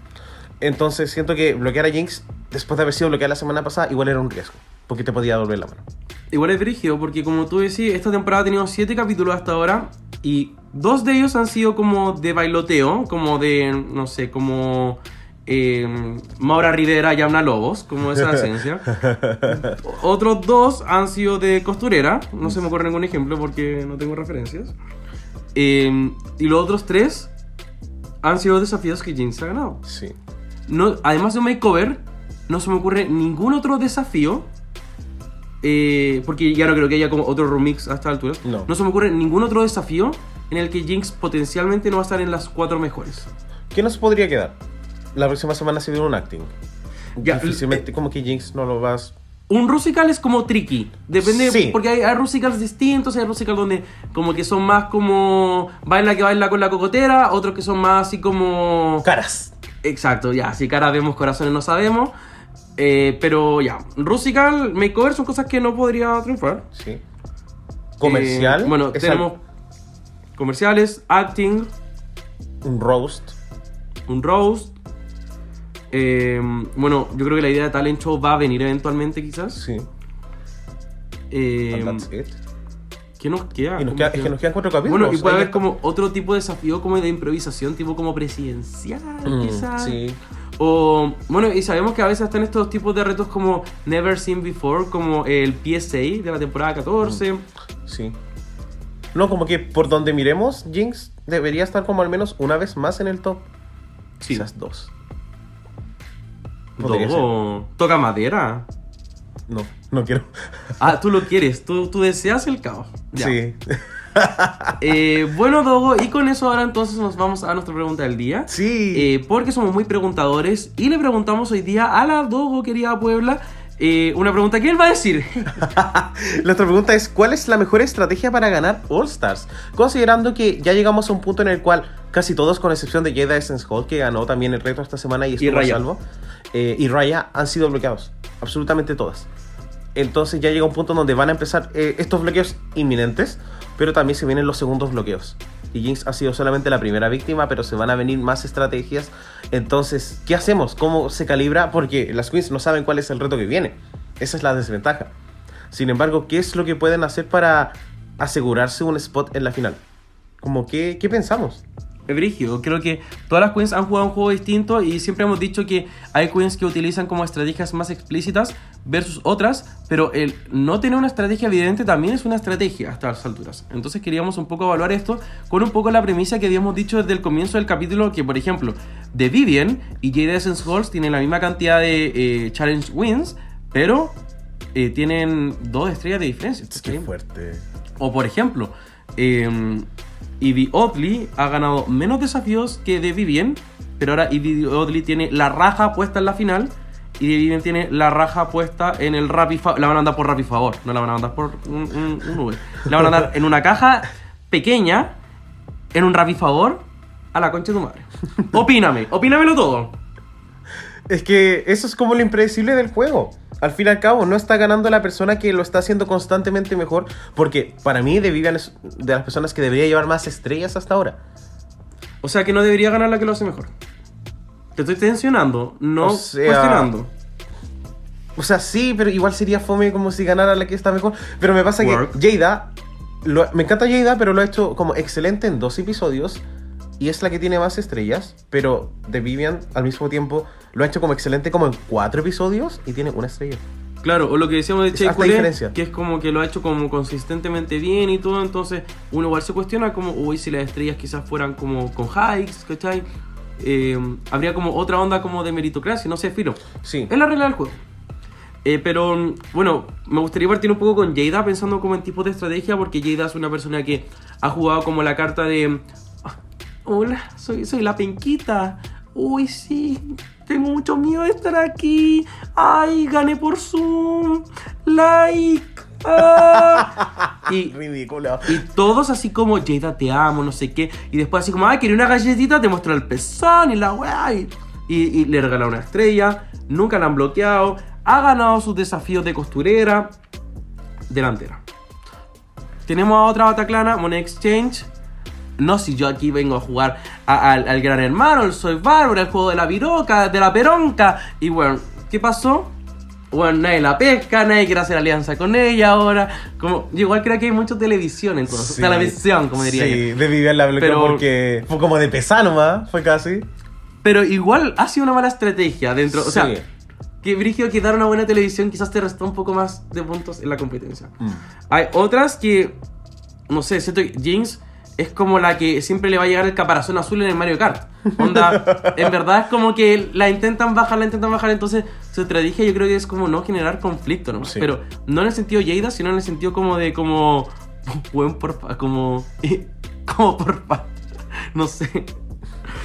Entonces siento que bloquear a Jinx, después de haber sido bloqueada la semana pasada, igual era un riesgo, porque te podía volver la mano. Igual es brígido, porque como tú decís, esta temporada ha tenido 7 capítulos hasta ahora y dos de ellos han sido como de bailoteo, como de, no sé, como eh, Maura Rivera y Amna Lobos, como esa esencia. Otros dos han sido de costurera, no se me ocurre ningún ejemplo porque no tengo referencias. Eh, y los otros tres han sido desafíos que Jinx ha ganado. Sí. No, además de un makeover, no se me ocurre ningún otro desafío. eh, porque ya no creo que haya como otro remix a esta altura. No. se me ocurre ningún otro desafío en el que Jinx potencialmente no va a estar en las cuatro mejores. ¿Qué nos podría quedar? La próxima semana se viene un acting. Ya, Difícilmente eh, como que Jinx no lo vas... Un Rusical es como tricky. Depende, Sí. porque hay, hay Rusicals distintos, hay Rusicals donde como que son más como baila que baila con la cocotera, otros que son más así como... Caras. Exacto, ya, si cara vemos, corazones no sabemos. Eh, pero ya, Rusical, Makeover son cosas que no podría triunfar. Sí. Comercial. Eh, bueno, tenemos comerciales, acting, al- un roast. un roast. Eh, bueno, yo creo que la idea de talent show va a venir eventualmente, quizás. Sí. Eh, it. ¿Qué nos queda? Y nos ¿Cómo queda- queda? es que nos quedan cuatro capítulos. Bueno, y puede haber como otro tipo de desafío como de improvisación, tipo como presidencial, Mm, quizás. Sí. O, bueno, y sabemos que a veces están estos tipos de retos como Never Seen Before, como el PSA de la temporada 14. Sí. No, como que por donde miremos, Jinx debería estar como al menos una vez más en el top. Sí. Quizás dos. Dogo, toca madera. No, no quiero. Ah, tú lo quieres, tú, tú deseas el caos. Ya. Sí. Eh, bueno, Dogo, y con eso ahora entonces nos vamos a nuestra pregunta del día. Sí. Eh, porque somos muy preguntadores y le preguntamos hoy día a la Dogo, querida Puebla, eh, una pregunta que él va a decir. Nuestra pregunta es, ¿cuál es la mejor estrategia para ganar All Stars? Considerando que ya llegamos a un punto en el cual casi todos, con excepción de Jada Essence Hall, que ganó también el reto esta semana y estuvo a Raya. salvo, eh, y Raya han sido bloqueados. Absolutamente todas. Entonces ya llega un punto donde van a empezar eh, estos bloqueos inminentes, pero también se vienen los segundos bloqueos. Y Jinx ha sido solamente la primera víctima, pero se van a venir más estrategias. Entonces, ¿qué hacemos? ¿Cómo se calibra? Porque las queens no saben cuál es el reto que viene. Esa es la desventaja. Sin embargo, ¿qué es lo que pueden hacer para asegurarse un spot en la final? Como que, ¿qué pensamos? Brigio, creo que todas las queens han jugado un juego distinto y siempre hemos dicho que hay queens que utilizan como estrategias más explícitas versus otras, pero el no tener una estrategia evidente también es una estrategia hasta las alturas. Entonces queríamos un poco evaluar esto con un poco la premisa que habíamos dicho desde el comienzo del capítulo, que por ejemplo, The Vivian y Jade Essence Halls tienen la misma cantidad de eh, challenge wins, pero eh, tienen dos estrellas de diferencia. ¿sí? fuerte. O por ejemplo, eh, Ivy Oddly ha ganado menos desafíos que The Vivian, pero ahora Ivy Oddly tiene la raja puesta en la final y The Vivian tiene la raja puesta en el Rappi Favor. La van a mandar por Rappi Favor, no la van a mandar por un, un, un Uber. La van a mandar en una caja pequeña, en un Rappi Favor, a la concha de tu madre. Opíname, opínamelo todo. Es que eso es como lo impredecible del juego. Al fin y al cabo, no está ganando la persona que lo está haciendo constantemente mejor. Porque para mí, Vivian es de las personas que debería llevar más estrellas hasta ahora. O sea que no debería ganar la que lo hace mejor. Te estoy tensionando, no O sea, cuestionando. O sea, sí, pero igual sería fome como si ganara la que está mejor. Pero me pasa Work. que Jada, lo- me encanta Jada, pero lo ha hecho como excelente en dos episodios. Y es la que tiene más estrellas. Pero The Vivian, al mismo tiempo, lo ha hecho como excelente como en cuatro episodios y tiene una estrella. Claro, o lo que decíamos de Che que es como que lo ha hecho como consistentemente bien y todo, entonces uno igual se cuestiona como, uy, si las estrellas quizás fueran como con hikes, ¿cachai? Eh, habría como otra onda como de meritocracia, no sé, filo. Sí. Es la regla del juego. Eh, pero bueno, me gustaría partir un poco con Jada, pensando como en tipos de estrategia, porque Jada es una persona que ha jugado como la carta de... "Ah, Hola, soy, soy la penquita. Uy, sí, tengo mucho miedo de estar aquí. Ay, gané por Zoom. Like. Ah. y, Ridículo. y todos así como, Jada, te amo, no sé qué. Y después así como, ay, quería una galletita, te muestra el pezón y la weá. Y, y- y le regala una estrella. Nunca la han bloqueado. Ha ganado sus desafíos de costurera. Delantera. Tenemos a otra Bataclana, Money Exchange. No, si yo aquí vengo a jugar a- al, al Gran Hermano, el Soy Bárbaro, el juego de la viroca, de la peronca. Y bueno, ¿qué pasó? Bueno, nadie la pesca, nadie quiere hacer alianza con ella ahora. Como, yo igual creo que hay mucha televisión entonces. Sí. Televisión, como diría Sí, yo. The Vivian la Pero- porque fue como de pesar nomás, fue casi. Pero igual ha sido una mala estrategia dentro. O sea, Sí. que Brigio que dar una buena televisión quizás te restó un poco más de puntos en la competencia. Mm. Hay otras que, no sé, siento que Jinx es como la que siempre le va a llegar el caparazón azul en el Mario Kart. Onda, en verdad es como que la intentan bajar, la intentan bajar, entonces su estrategia yo creo que es como no generar conflicto, ¿no? Sí. Pero no en el sentido Jada, sino en el sentido como de como, buen porfa, como, como porfa, no sé.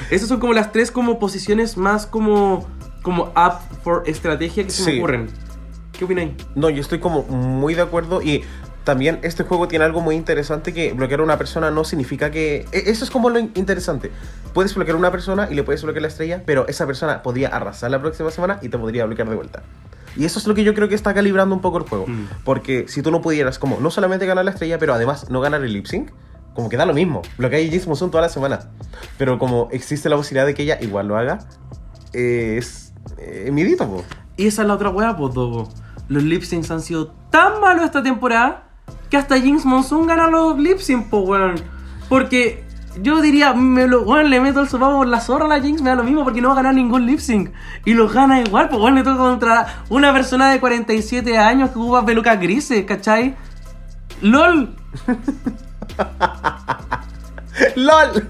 Esas son como las tres como posiciones más como, como up for estrategia que se me Sí. ocurren. ¿Qué opináis? No, yo estoy como muy de acuerdo y también este juego tiene algo muy interesante que bloquear a una persona no significa que... e- Eso es como lo in- interesante. Puedes bloquear a una persona y le puedes bloquear la estrella, pero esa persona podría arrasar la próxima semana y te podría bloquear de vuelta. Y eso es lo que yo creo que está calibrando un poco el juego. Mm. Porque si tú no pudieras como no solamente ganar la estrella, pero además no ganar el lip sync, como que da lo mismo. Bloquear a Jinx Monsoon toda la semana. Pero como existe la posibilidad de que ella igual lo haga, eh, es eh, midito, po. Y esa es la otra weá, pues, Dogo. Los lip syncs han sido tan malos esta temporada que hasta Jinx Monsoon gana los lip pues, weón. Porque yo diría, me lo, weón, le meto el sopapo por la zorra a la Jinx, me da lo mismo porque no va a ganar ningún lip sync. Y los gana igual, pues, weón, le toca contra una persona de 47 años que ocupa pelucas grises, ¿cachai? LOL. ¡LOL!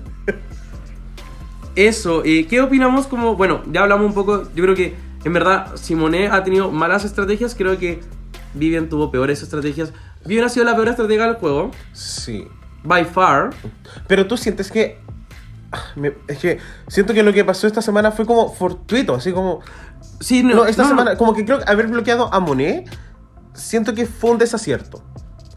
Eso, eh, ¿qué opinamos? Como, bueno, ya hablamos un poco, yo creo que en verdad Simone ha tenido malas estrategias, creo que Vivian tuvo peores estrategias. Vivian ha sido la peor estratega del juego, Sí. by far. Pero tú sientes que. ah, me- es que siento que lo que pasó esta semana fue como fortuito, así como. Sí, no, No, esta no, no. semana, como que creo que haber bloqueado a Monet, siento que fue un desacierto.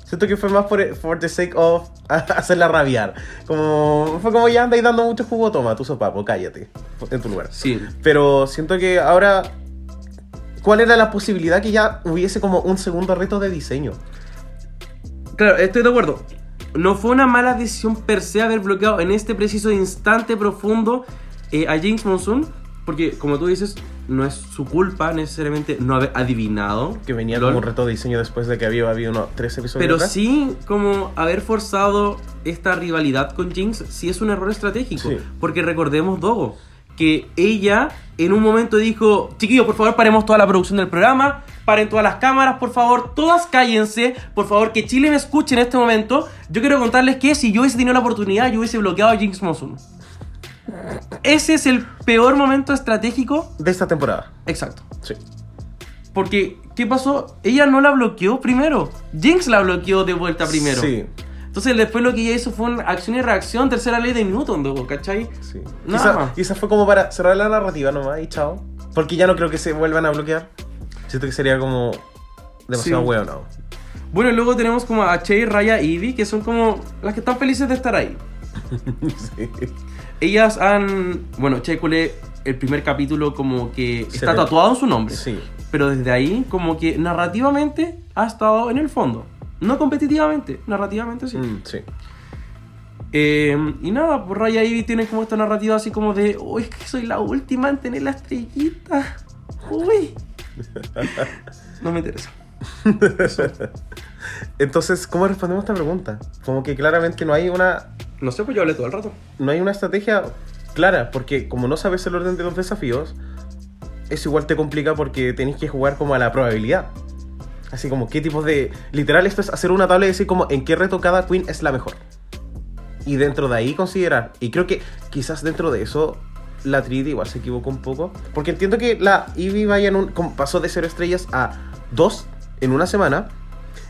Siento que fue más por, for the sake of hacerla rabiar. Como, fue como ya andáis dando mucho jugo, toma, tu sopapo, cállate, en tu lugar. Sí, Pero siento que ahora, ¿cuál era la posibilidad que ya hubiese como un segundo reto de diseño? Claro, estoy de acuerdo. No fue una mala decisión per se haber bloqueado en este preciso instante profundo eh, a Jinx Monsoon, porque como tú dices, no es su culpa necesariamente no haber adivinado. Que venía LOL. como un reto de diseño después de que había habido unos tres episodios. Pero atrás. sí, como haber forzado esta rivalidad con Jinx, sí es un error estratégico. Sí. Porque recordemos, Dogo, que ella en un momento dijo, chiquillos, por favor, paremos toda la producción del programa, paren todas las cámaras, por favor, todas cállense, por favor, que Chile me escuche en este momento. Yo quiero contarles que si yo hubiese tenido la oportunidad, yo hubiese bloqueado a Jinx Monsoon. Ese es el peor momento estratégico. De esta temporada. Exacto. Sí. Porque, ¿qué pasó? Ella no la bloqueó primero. Jinx la bloqueó de vuelta primero. Sí. Entonces después lo que ella hizo fue una acción y reacción, tercera ley de Newton, ¿no? ¿cachai? Sí. Nada Quizá, fue como para cerrar la narrativa nomás y chao. Porque ya no creo que se vuelvan a bloquear. Siento que sería como demasiado Sí. huevo, ¿no? Bueno, luego tenemos como a Che, Raya y Ivy, que son como las que están felices de estar ahí. sí. Ellas han... Bueno, Che Cule, el primer capítulo como que Se está ve. tatuado en su nombre. Sí. Pero desde ahí como que narrativamente ha estado en el fondo. No competitivamente, narrativamente sí. Mm, sí. Eh, y nada, pues Raya y Ivy tienen como esta narrativa así como de, uy, es que soy la última en tener la estrellita. Uy. No me interesa. Entonces, ¿cómo respondemos a esta pregunta? Como que claramente no hay una No sé, pues yo hablé todo el rato. no hay una estrategia clara, porque como no sabes el orden de los desafíos, eso igual te complica porque tenés que jugar como a la probabilidad. Así como qué tipos de... Literal, esto es hacer una tabla y decir como en qué reto cada queen es la mejor. Y dentro de ahí considerar. Y creo que quizás dentro de eso la Trinity igual se equivocó un poco. Porque entiendo que la Eevee vaya en un... pasó de 0 estrellas a 2 en una semana.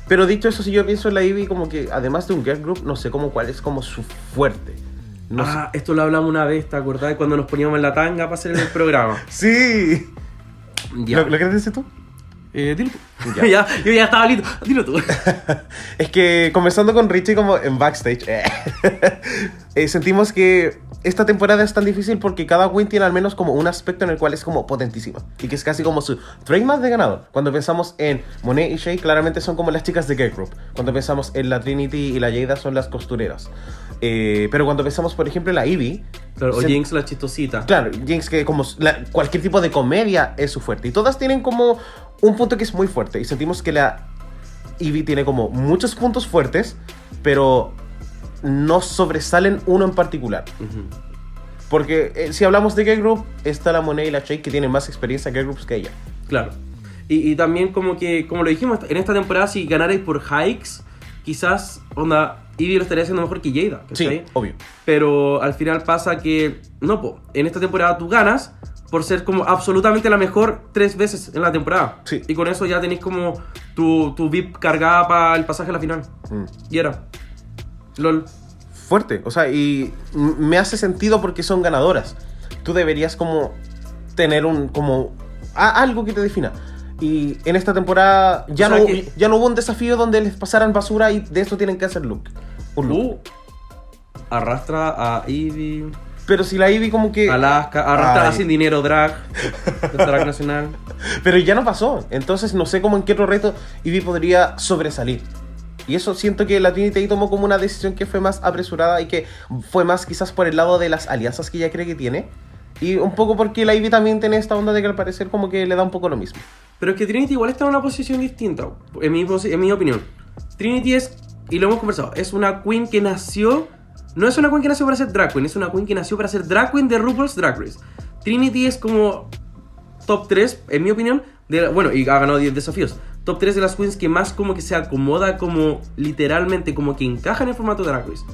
Pero dicho eso, si yo pienso en la Eevee como que además de un girl group, no sé como cuál es como su fuerte. No sé. ah, esto lo hablamos una vez, ¿te acordás? Cuando nos poníamos en la tanga para hacer el programa. Sí. Ya. ¿Lo, ¿Lo quieres decir tú? Eh, dilo tú. Ya. Ya. yo ya estaba listo. Dilo tú. Es que conversando con Richie como en backstage, eh, eh, sentimos que esta temporada es tan difícil porque cada win tiene al menos como un aspecto en el cual es como potentísima. Y que es casi como su trademark de ganador. Cuando pensamos en Monet y Shay, claramente son como las chicas de Girl Group. Cuando pensamos en la Trinity y la Jada son las costureras. Eh, pero cuando pensamos, por ejemplo, en la Eevee, Claro, o se- Jinx la chistosita. Claro, Jinx que como la- cualquier tipo de comedia es su fuerte. Y todas tienen como un punto que es muy fuerte. Y sentimos que la Eevee tiene como muchos puntos fuertes, pero no sobresalen uno en particular. Ujú. Porque eh, si hablamos de Girl Group, está la Monet y la Shake que tienen más experiencia en Girl Groups que ella. Claro. Y, y también como que, como lo dijimos, en esta temporada si ganarais por hikes, quizás, onda, Ivy lo estaría haciendo mejor que Jada. Sí, obvio. Pero al final pasa que, no, po, en esta temporada tú ganas por ser como absolutamente la mejor tres veces en la temporada. Sí. Y con eso ya tenéis como tu, tu VIP cargada para el pasaje a la final. Mm. Y era. LOL. Fuerte, o sea, y me hace sentido porque son ganadoras. Tú deberías como tener un, como, a- algo que te defina. Y en esta temporada ya, O sea no, que- ya no hubo un desafío donde les pasaran basura y de esto tienen que hacer look. Un look. Uh, arrastra a Ivy, Pero si la Ivy como que... Alaska, arrastra Ay. Sin Dinero Drag, Drag Nacional. Pero ya no pasó. Entonces no sé cómo en qué otro reto Ivy podría sobresalir. Y eso siento que la Trinity tomó como una decisión que fue más apresurada y que fue más quizás por el lado de las alianzas que ella cree que tiene. Y un poco porque la Ivy también tiene esta onda de que al parecer como que le da un poco lo mismo. Pero es que Trinity igual está en una posición distinta, en mi, en mi opinión. Trinity es, y lo hemos conversado, es una queen que nació. No es una queen que nació para ser drag queen, es una queen que nació para ser drag queen de RuPaul's Drag Race. Trinity es como top 3, en mi opinión, de, bueno, y ha ganado 10 desafíos, top 3 de las queens que más como que se acomoda como literalmente como que encaja en el formato Drag Race.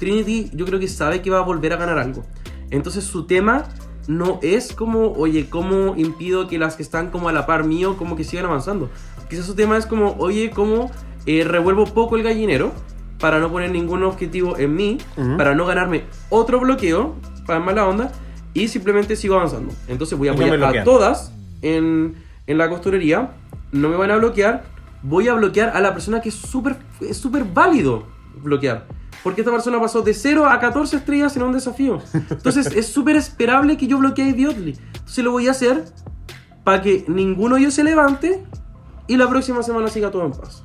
Trinity yo creo que sabe que va a volver a ganar algo. Entonces su tema no es como, oye, ¿cómo impido que las que están como a la par mío como que sigan avanzando? Quizás su tema es como, oye, ¿cómo eh, revuelvo poco el gallinero para no poner ningún objetivo en mí, para no ganarme otro bloqueo, para mala onda, y simplemente sigo avanzando. Entonces voy a no apoyar a todas en, en la costurería, no me van a bloquear, voy a bloquear a la persona que es súper es súper válido bloquear. Porque esta persona pasó de 0 a 14 estrellas en un desafío. Entonces es súper esperable que yo bloquee a Idiotly. Entonces lo voy a hacer para que ninguno de ellos se levante y la próxima semana siga todo en paz.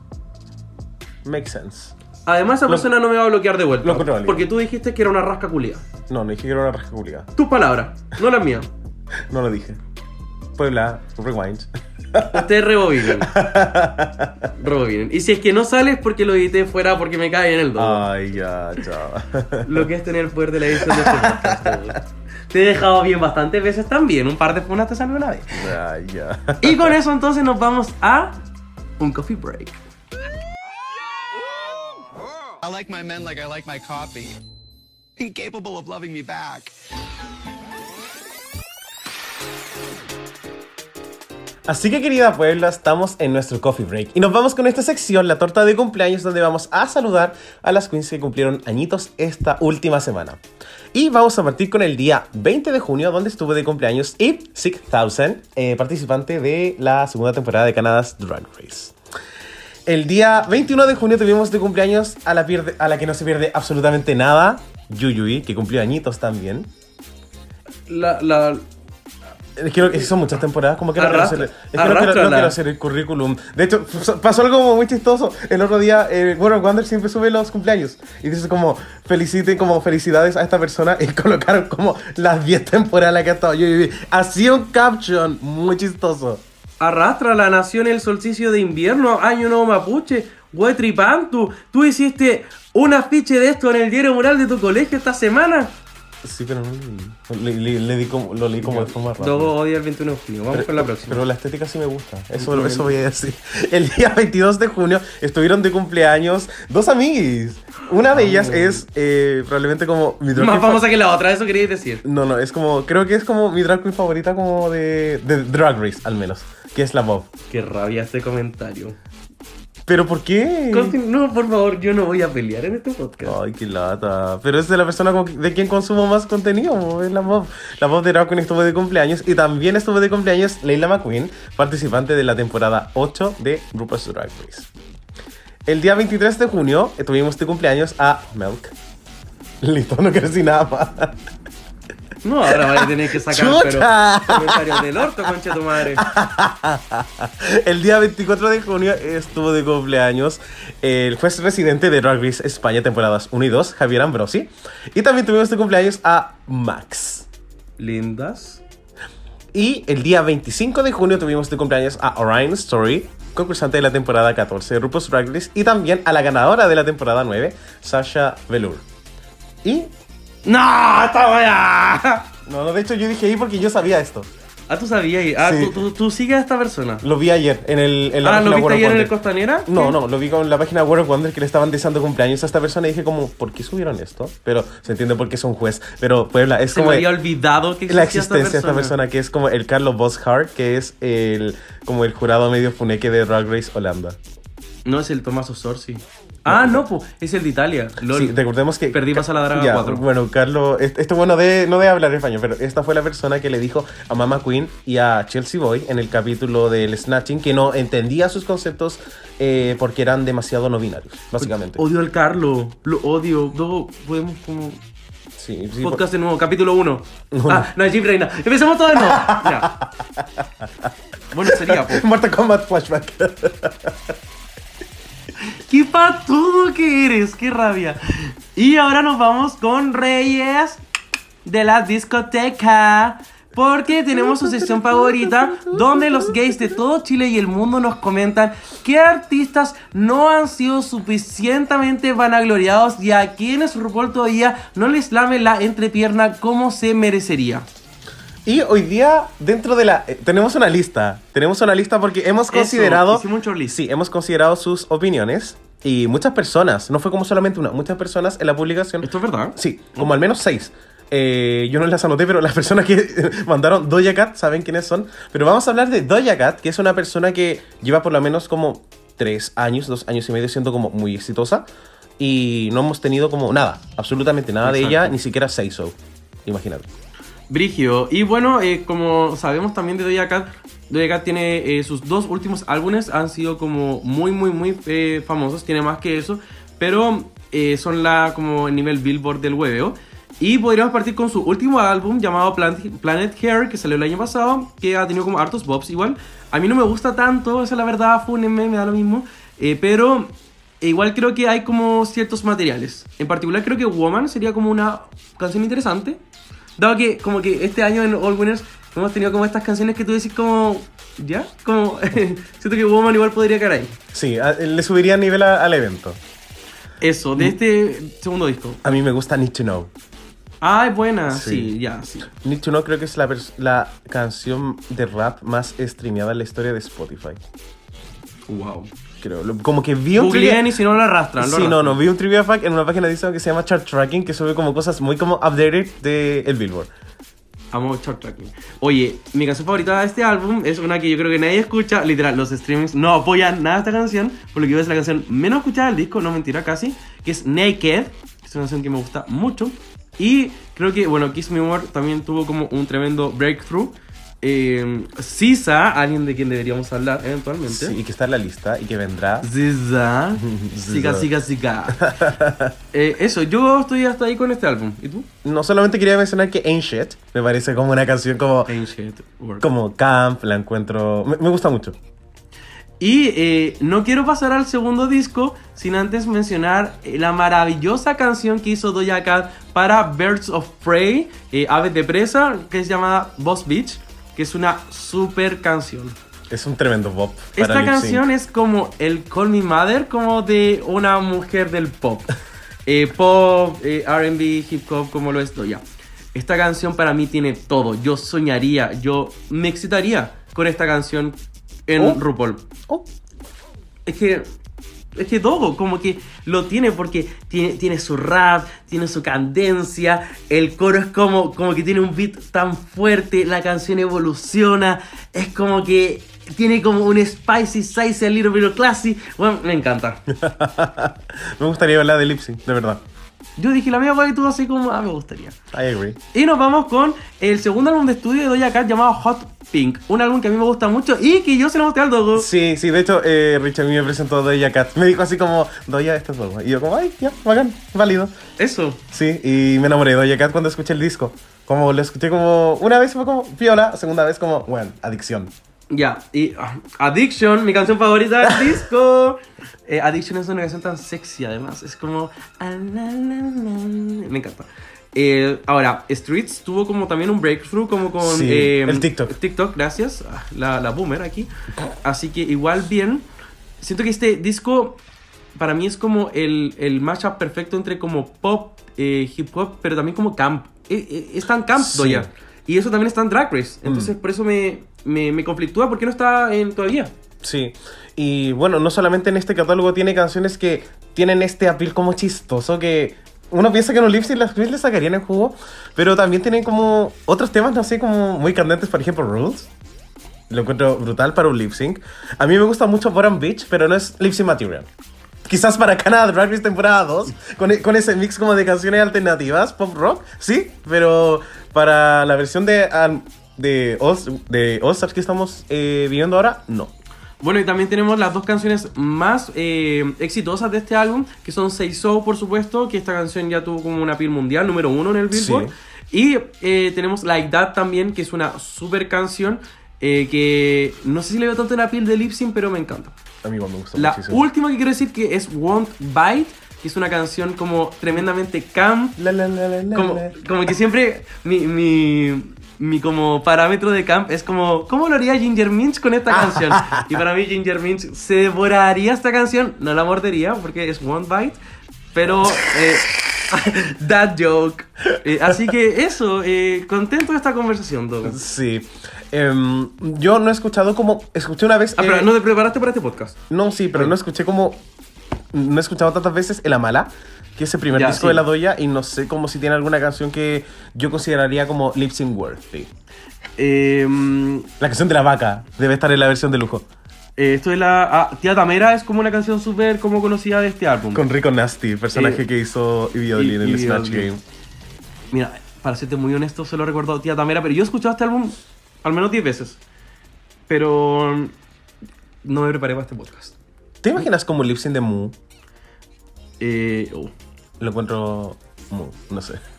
Makes sense. Además, esa Lo- persona no me va a bloquear de vuelta. lo porque tú dijiste que era una rasca culia. No, no dije que era una rasca culiada. Tus palabras, no las mías. No lo dije. Puebla, rewind. Ustedes rebobinen. rebobinen. Y si es que no sale es porque lo edité fuera porque me cae en el doble. Ay, ya, chao. Lo que es tener el poder de la edición de este podcast. Te he dejado bien bastantes veces también. Un par de funas te salió una vez. Ay, ya. Y con eso entonces nos vamos a un coffee break. I like my men like I like my coffee. Incapable of loving me back. Así que querida Puebla, estamos en nuestro coffee break y nos vamos con esta sección, la torta de cumpleaños, donde vamos a saludar a las queens que cumplieron añitos esta última semana. Y vamos a partir con el día 20 de junio, donde estuvo de cumpleaños Eve 6000, eh, participante de la segunda temporada de Canada's Drag Race. El día 21 de junio tuvimos de cumpleaños a la, que no se pierde absolutamente nada, Yuyui, que cumplió añitos también. La, Es que son muchas temporadas, como que no quiero, Arrastra- hacer, es que no quiero- no quiero hacer el currículum. De hecho, pasó algo muy chistoso. El otro día, eh, World Wonder siempre sube los cumpleaños. Y dice como, feliciten, como felicidades a esta persona. Y colocaron como las 10 temporadas que ha estado yo. y- Así un caption muy chistoso. arrastra la nación el solsticio de invierno, año nuevo mapuche, Huetripantu. Tú hiciste un afiche de esto en el diario mural de tu colegio esta semana. Sí, pero no le, le- le di como, lo leí como de forma rápida. Luego odia el 21 de junio. Vamos Pero- con la próxima. Pero la estética sí me gusta. Eso, eso voy a decir. El día 22 de junio estuvieron de cumpleaños dos amiguis. Una de ellas es eh, probablemente como mi drag Más queen fa- famosa que la otra, eso queríais decir. No, no, es como. Creo que es como mi drag queen favorita, como de, de Drag Race, al menos. Que es la Bob. Qué rabia este comentario. ¿Pero por qué? No, por favor, yo no voy a pelear en este podcast. Ay, qué lata. Pero es de la persona de quien consumo más contenido, es la Bob. La Bob de Drag Queen estuvo de cumpleaños y también estuvo de cumpleaños Leila McQueen, participante de la temporada 8 de RuPaul's Drag Race. El día 23 de junio eh, tuvimos de cumpleaños a Milk. Listo, no quiero decir nada más. No, ahora voy a tener que sacar pero, ¡Chuta! comentarios del orto, concha tu madre. El día 24 de junio estuvo de cumpleaños el juez residente de Drag Race España, temporadas 1 y 2, Javier Ambrosi. Y también tuvimos de cumpleaños a Max. Lindas. Y el día 25 de junio tuvimos de cumpleaños a Orion Story, concursante de la temporada 14 de RuPaul's Drag Race, y también a la ganadora de la temporada 9, Sasha Velour. Y... ¡No! ¡Esta wea! No, no, de hecho yo dije ahí porque yo sabía esto. Ah, tú sabías. Ah, Sí. tú, tú, tú sigues a esta persona. Lo vi ayer en, el, en la Ah, página ¿lo viste World of ayer en el Wonder. Costanera? No, no, lo vi con la página World of Wonder que le estaban deseando cumpleaños a esta persona y dije como, ¿por qué subieron esto? Pero se entiende por qué es un juez. Pero Puebla, es Se me como había olvidado que la existía existencia de esta persona que es como el Carlos Boshart, que es el como el jurado medio funeque de Drag Race Holanda. No, es el Tommaso Sorsi. Ah, no, pues, es el de Italia. Lol. Sí, recordemos que Perdimos a la Draga Ya, 4. Bueno, Carlos, est- esto bueno de no de hablar español, pero esta fue la persona que le dijo a Mama Queen y a Chelsea Boy en el capítulo del Snatching que no entendía sus conceptos eh, porque eran demasiado no binarios, básicamente. Odio al Carlo. Lo odio. Luego podemos como... Sí, sí, Podcast de nuevo, capítulo 1. No. Ah, Najib Reina. Empecemos todo de nuevo. Ya. Bueno, sería, pues. Mortal Kombat Flashback. ¡Qué patudo que eres! ¡Qué rabia! Y ahora nos vamos con Reyes de la discoteca. Porque tenemos su sesión favorita donde los gays de todo Chile y el mundo nos comentan qué artistas no han sido suficientemente vanagloriados y a quienes RuPaul todavía no les lame la entrepierna como se merecería. Y hoy día, dentro de la... eh, tenemos una lista. Tenemos una lista porque hemos Eso, considerado... hicimos un. Sí, hemos considerado sus opiniones. Y muchas personas, no fue como solamente una, muchas personas en la publicación... ¿Esto es verdad? Sí, como al menos seis. Eh, yo no las anoté, pero las personas que mandaron Doja Cat saben quiénes son. Pero vamos a hablar de Doja Cat, que es una persona que lleva por lo menos como tres años, dos años y medio siendo como muy exitosa. Y no hemos tenido como nada, absolutamente nada de Exacto. ella, ni siquiera Say So. Imagínate. Brigio. Y bueno, eh, como sabemos también de Doja Cat, Doja Cat tiene eh, sus dos últimos álbumes han sido como muy, muy, muy eh, famosos. Tiene más que eso, pero son la como el nivel Billboard del hueveo. Y podríamos partir con su último álbum llamado Planet, Hair, que salió el año pasado, que ha tenido como hartos bobs igual. A mí no me gusta tanto, esa es la verdad, fúnenme, me da lo mismo. Pero igual creo que hay como ciertos materiales. En particular creo que Woman sería como una canción interesante. Dado que como que este año en All Winners hemos tenido como estas canciones que tú decís como... ¿Ya? Como... siento que Woman igual podría caer ahí. Sí, a- le subiría nivel a- al evento. Eso, de este segundo disco. A mí me gusta Need to Know. Ah, es buena. Sí. Sí, ya, sí. Need to Know creo que es la, la canción de rap más streameada en la historia de Spotify. Wow. Creo. Como que vi un trivia- y si no lo arrastran. lo Sí, no, arrastran. no, vi un trivia fact en una página de Instagram que se llama Chart Tracking que sube como cosas muy como updated de el Billboard. Amo Chart Tracking. Oye, mi canción favorita de este álbum es una que yo creo que nadie escucha. Literal, los streamings no apoyan nada a esta canción. Por lo que es la canción menos escuchada del disco, no mentira casi. Que es Naked. que Es una canción que me gusta mucho. Y creo que, bueno, Kiss Me More también tuvo como un tremendo breakthrough. Eh, Sisa, alguien de quien deberíamos hablar eventualmente. Sí, y que está en la lista y que vendrá. Sisa. Siga, siga, siga. Eh, eso, yo estoy hasta ahí con este álbum. ¿Y tú? No solamente quería mencionar que Ain't Shit me parece como una canción como, Ancient Work. como camp, la encuentro. Me, me gusta mucho. Y eh, no quiero pasar al segundo disco sin antes mencionar eh, la maravillosa canción que hizo Doja Cat para Birds of Prey, eh, Aves de Presa, que es llamada Boss Beach, que es una super canción. Es un tremendo pop. Esta canción es como el Call Me Mother, como de una mujer del pop. Eh, pop, eh, RB, hip hop, como lo es Doja. Esta canción para mí tiene todo. Yo soñaría, yo me excitaría con esta canción en Oh. RuPaul. Oh, Es que. Es que todo, como que lo tiene porque tiene, tiene su rap, tiene su cadencia, el coro es como, como que tiene un beat tan fuerte, la canción evoluciona, es como que tiene como un spicy, spicy, a little bit classy. Bueno, me encanta. me gustaría hablar de lip sync, de verdad. Yo dije la mía fue que tú así como, ah, me gustaría. I agree. Y nos vamos con el segundo álbum de estudio de Doja Cat llamado Hot Pink, un álbum que a mí me gusta mucho y que yo se lo mostré al Dogo. Sí, sí, de hecho, eh, Rich a mí me presentó Doja Cat. Me dijo así como, Doja, esto es todo. Y yo como, ay, ya, bacán, válido. Eso. Sí, y me enamoré de Doja Cat cuando escuché el disco. Como lo escuché como, una vez fue como viola, segunda vez como, bueno, adicción. Ya, y ah, Addiction, mi canción favorita del disco. Eh, Addiction es una canción tan sexy además. Es como... ah. Me encanta. Eh, ahora, Streets tuvo como también un breakthrough como con... Sí, eh, el TikTok. TikTok, gracias. Ah, La, la boomer aquí. Así que igual bien. Siento que este disco para mí es como el, el mashup perfecto entre como pop, hip hop, pero también como camp. Es, tan camp Sí. Doja. Y eso también está en Drag Race. Entonces por eso me, me, conflictúa porque no está en todavía. Sí, y bueno, no solamente en este catálogo tiene canciones que tienen este appeal como chistoso que uno piensa que en un lip las Chris le sacarían el jugo, pero también tienen como otros temas, no sé, como muy candentes, por ejemplo, Rules. Lo encuentro brutal para un lip sync. A mí me gusta mucho Bottom Beach, pero no es lip sync material. Quizás para Canadá Drag Race temporada 2, con, e- con ese mix como de canciones alternativas, pop rock, sí, pero para la versión de, de, All, de All Stars que estamos eh, viviendo ahora, no. Bueno, y también tenemos las dos canciones más eh, exitosas de este álbum, que son Say So, por supuesto, que esta canción ya tuvo como una piel mundial, número uno en el Billboard. Y eh, tenemos Like That también, que es una super canción, eh, que no sé si le veo tanto en la piel de lip sync, pero me encanta. A mí igual me gusta La muchísimo. última que quiero decir que es Won't Bite, que es una canción como tremendamente camp, La, la, la, la, la, como, como que siempre mi, mi, mi como parámetro de camp es como, ¿cómo lo haría Ginger Minch con esta canción? y para mí Ginger Minch se devoraría esta canción, no la mordería porque es One Bite, pero eh, That joke. Eh, así que eso, eh, contento de esta conversación, Doug. Sí. Em, yo no he escuchado como. Escuché una vez. Ah, pero eh, no te preparaste para este podcast. No, sí, pero no escuché como. No he escuchado tantas veces El Amala, que es el primer Ya, disco sí. de La Doya, y no sé como si tiene alguna canción que yo consideraría como lip sync worthy. Eh, mm, La canción de la vaca debe estar en la versión de lujo. eh, esto es la. ah, Tía Tamera es como una canción súper como conocida de este álbum. Con Rico Nasty, personaje Eh, que hizo Ivy Odlin en el Snatch. Game. Mira, para serte muy honesto, solo recuerdo Tía Tamera, pero yo he escuchado este álbum al menos 10 veces. Pero no me preparé para este podcast. ¿Te imaginas como lip sync de Moo? Eh, oh, Lo encuentro. No sé.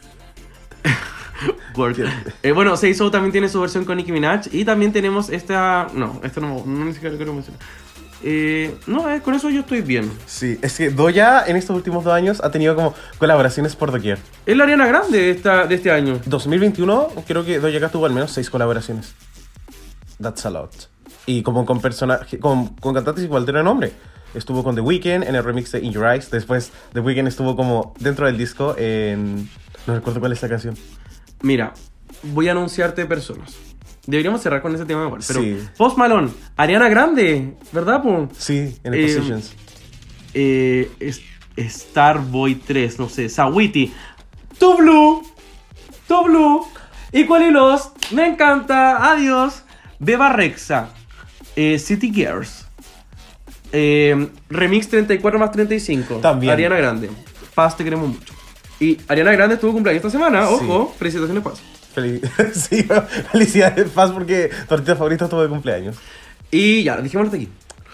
Eh, bueno, Seiso también tiene su versión con Nicki Minaj. Y también tenemos esta. No, esta no, no ni siquiera quiero mencionar. Eh, no, eh, con eso yo estoy bien. Sí, es que Doya en estos últimos dos años ha tenido como colaboraciones por doquier. Es la Ariana Grande de, esta, de este año. 2021 creo que Doja Cat tuvo al menos seis colaboraciones. That's a lot. Y como con personajes, con, con cantantes igual de nombre. Estuvo con The Weeknd en el remix de In Your Eyes. Después The Weeknd estuvo como dentro del disco en... No recuerdo cuál es la canción. Mira, voy a anunciarte personas. Deberíamos cerrar con ese tema igual. Pero Sí. Post Malone, Ariana Grande, ¿verdad, po? Sí, en el Eh, Positions. eh, es- Starboy 3, no sé, Sawiti, Tu Blue, Tu Blue, Equally Lost, me encanta, adiós, Beba Rexa, eh, City Girls, eh, Remix 34 más 35, También. Ariana Grande, Paz, te queremos mucho. Y Ariana Grande estuvo cumpleaños esta semana, Sí. ojo, felicitaciones Paz. Fel- sí, felicidades, Paz, porque tu artista favorito estuvo de cumpleaños. Y ya, dijimos hasta aquí.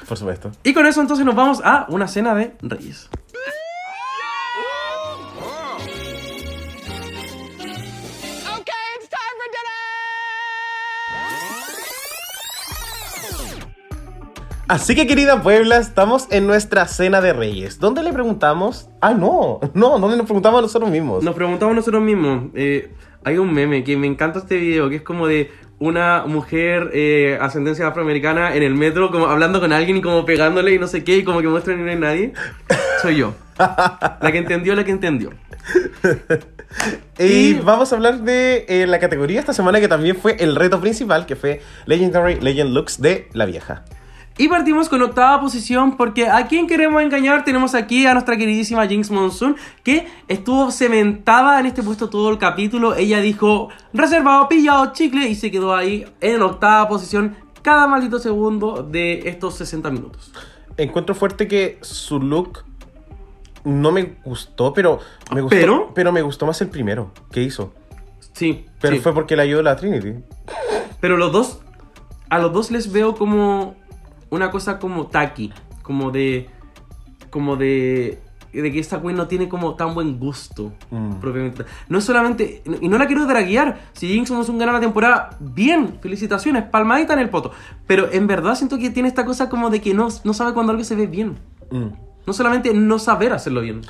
Por supuesto. Y con eso entonces nos vamos a una cena de reyes. Así que querida Puebla, estamos en nuestra cena de reyes. ¿Dónde le preguntamos? Ah, no, no, ¿dónde nos preguntamos a nosotros mismos? Nos preguntamos nosotros mismos. eh, hay un meme que me encanta este video, que es como de una mujer eh, ascendencia afroamericana en el metro, como hablando con alguien y como pegándole y no sé qué, y como que muestran y no hay nadie. Soy yo. La que entendió, la que entendió. Y Y- vamos a hablar de eh, la categoría esta semana que también fue el reto principal, que fue Legendary Legend Looks de la vieja. Y partimos con octava posición porque a quién queremos engañar tenemos aquí a nuestra queridísima Jinx Monsoon que estuvo cementada en este puesto todo el capítulo. Ella dijo reservado, pillado, chicle y se quedó ahí en octava posición cada maldito segundo de estos 60 minutos. Encuentro fuerte que su look no me gustó, pero me gustó, ¿Pero? pero me gustó más el primero que hizo. Sí, Pero sí. fue porque le ayudó la Trinity. Pero los dos, a los dos les veo como una cosa como tacky, como de, como de, de que esta queen no tiene como tan buen gusto, Mm. propiamente. No es solamente, y no la quiero draguear, si Jinx somos un gana la temporada, bien, felicitaciones, palmadita en el poto. Pero en verdad siento que tiene esta cosa como de que no, no sabe cuando algo se ve bien. Mm, No solamente no saber hacerlo bien.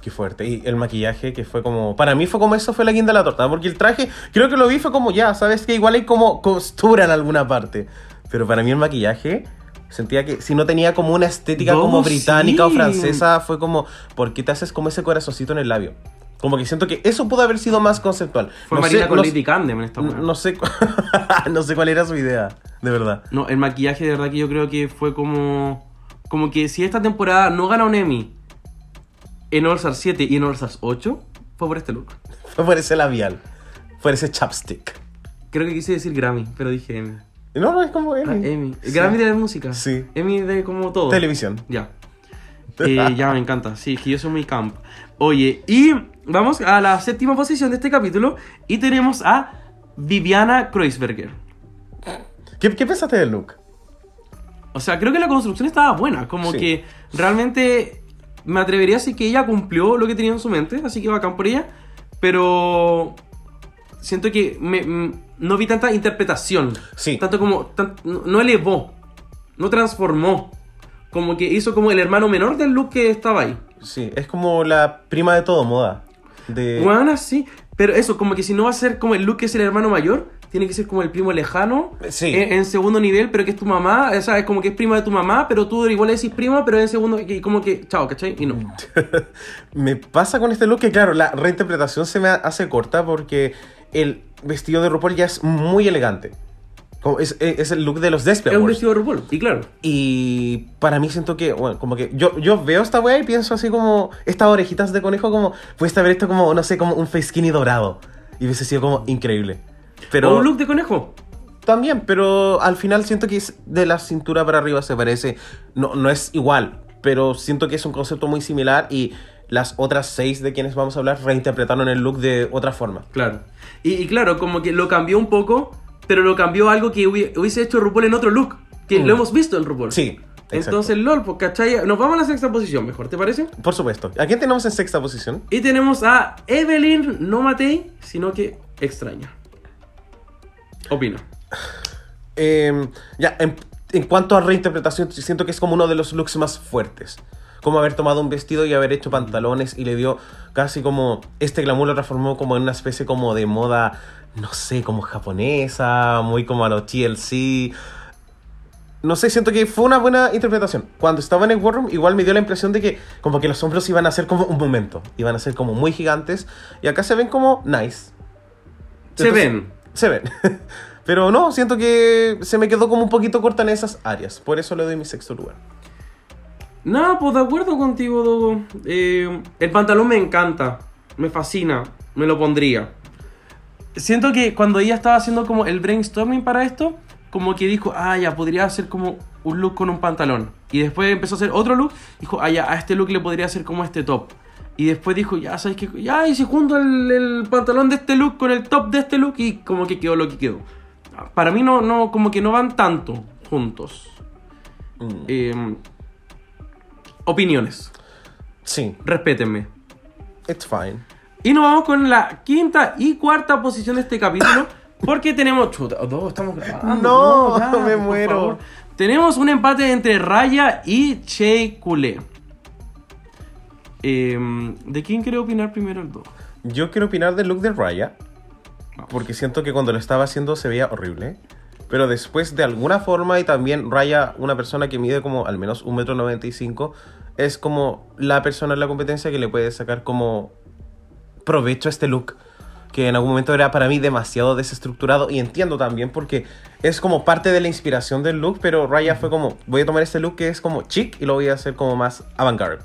qué fuerte. Y el maquillaje que fue como... Para mí fue como eso fue la guinda de la torta. Porque el traje, creo que lo vi fue como ya, ¿sabes? Que igual hay como costura en alguna parte. Pero para mí el maquillaje... Sentía que si no tenía como una estética No, como británica o sí. francesa, fue como, ¿por qué te haces como ese corazoncito en el labio? Como que siento que eso pudo haber sido más conceptual. Fue No Marina sé- con no- Lady Candem en esta No, no sé, no sé cuál era su idea, de verdad. No, el maquillaje de verdad que yo creo que fue como. Como que si esta temporada no gana un Emmy en All Stars 7 y en All Stars 8, fue por este look. Fue por ese labial, por ese chapstick. Creo que quise decir Grammy, pero dije Emmy. No, no es como Ah, Emmy. Emmy. Sí. Grammy de la música. Sí. Emmy de como todo. Televisión. Ya. Eh, ya me encanta. Sí, que yo soy muy camp. Oye, y vamos a la séptima posición de este capítulo y tenemos a Viviana Kreuzberger. ¿Qué, qué pensaste del look? O sea, creo que la construcción estaba buena. Como Sí. que realmente me atrevería a decir que ella cumplió lo que tenía en su mente, así que bacán por ella. Pero siento que me- no vi tanta interpretación. Sí. Tanto como. tan- no elevó. No transformó. Como que hizo como el hermano menor del look que estaba ahí. Sí, es como la prima de todo moda. De... Bueno, sí. Pero eso, como que si no va a ser como el look que es el hermano mayor, tiene que ser como el primo lejano. Sí. En, en segundo nivel, pero que es tu mamá. O sea, es como que es prima de tu mamá, pero tú igual le decís prima, pero en segundo. Y como que, chao, ¿cachai? Y no. Me pasa con este look que, claro, la reinterpretación se me hace corta porque el vestido de RuPaul ya es muy elegante. Como es, es el look de los Desperate Es un vestido de RuPaul, y claro. Y para mí siento que, bueno, como que yo, yo veo esta weá y pienso así como, estas orejitas de conejo como, puedes haber esto como, no sé, como un face skinny dorado. Y hubiese sido como increíble. Pero O un look de conejo. también, pero al final siento que es de la cintura para arriba se parece, no, no es igual, pero siento que es un concepto muy similar y las otras seis de quienes vamos a hablar reinterpretaron el look de otra forma. Claro. Y, y claro, como que lo cambió un poco, pero lo cambió a algo que hubi- hubiese hecho RuPaul en otro look. Que Mm. lo hemos visto en RuPaul. Sí. exacto. Entonces, LOL, pues, ¿cachai? Nos vamos a la sexta posición, mejor, ¿te parece? Por supuesto. ¿A quién tenemos en sexta posición? Y tenemos a Evelyn, no Matei, sino que extraña. Opina. Eh, ya, en, en cuanto a reinterpretación, siento que es como uno de los looks más fuertes. Como haber tomado un vestido y haber hecho pantalones y le dio casi como. Este glamour lo transformó como en una especie como de moda, no sé, como japonesa, muy como a los TLC. No sé, siento que fue una buena interpretación. Cuando estaba en el War Room, igual me dio la impresión de que como que los hombros iban a ser como un momento. Iban a ser como muy gigantes. Y acá se ven como nice. Se ven. Se ven. Pero no, siento que se me quedó como un poquito corta en esas áreas. Por eso le doy mi sexto lugar. Nada, pues de acuerdo contigo, Dogo. Eh, el pantalón me encanta, me fascina, me lo pondría. Siento que cuando ella estaba haciendo como el brainstorming para esto, como que dijo, ah, ya, podría hacer como un look con un pantalón. Y después empezó a hacer otro look, dijo, ah, ya, a este look le podría hacer como este top. Y después dijo, ya, ¿sabes qué? Ya, y si junto el, el pantalón de este look con el top de este look y como que quedó lo que quedó. Para mí no, no, como que no van tanto juntos. Mm, Eh, opiniones. sí, Respétenme. it's fine. Y nos vamos con la quinta y cuarta posición de este capítulo. Porque tenemos. Chuta, dos, estamos grabando. No, ya, me muero. favor. Tenemos un empate entre Raya y Che Culé. Em, ¿De quién quiere opinar primero el dos? Yo quiero opinar del look de Raya. Porque siento que cuando lo estaba haciendo se veía horrible. Pero después, de alguna forma, y también Raya, una persona que mide como al menos 1,95m, es como la persona en la competencia que le puede sacar como provecho a este look. Que en algún momento era para mí demasiado desestructurado. Y entiendo también porque es como parte de la inspiración del look. Pero Raya fue como, voy a tomar este look que es como chic y lo voy a hacer como más avant-garde.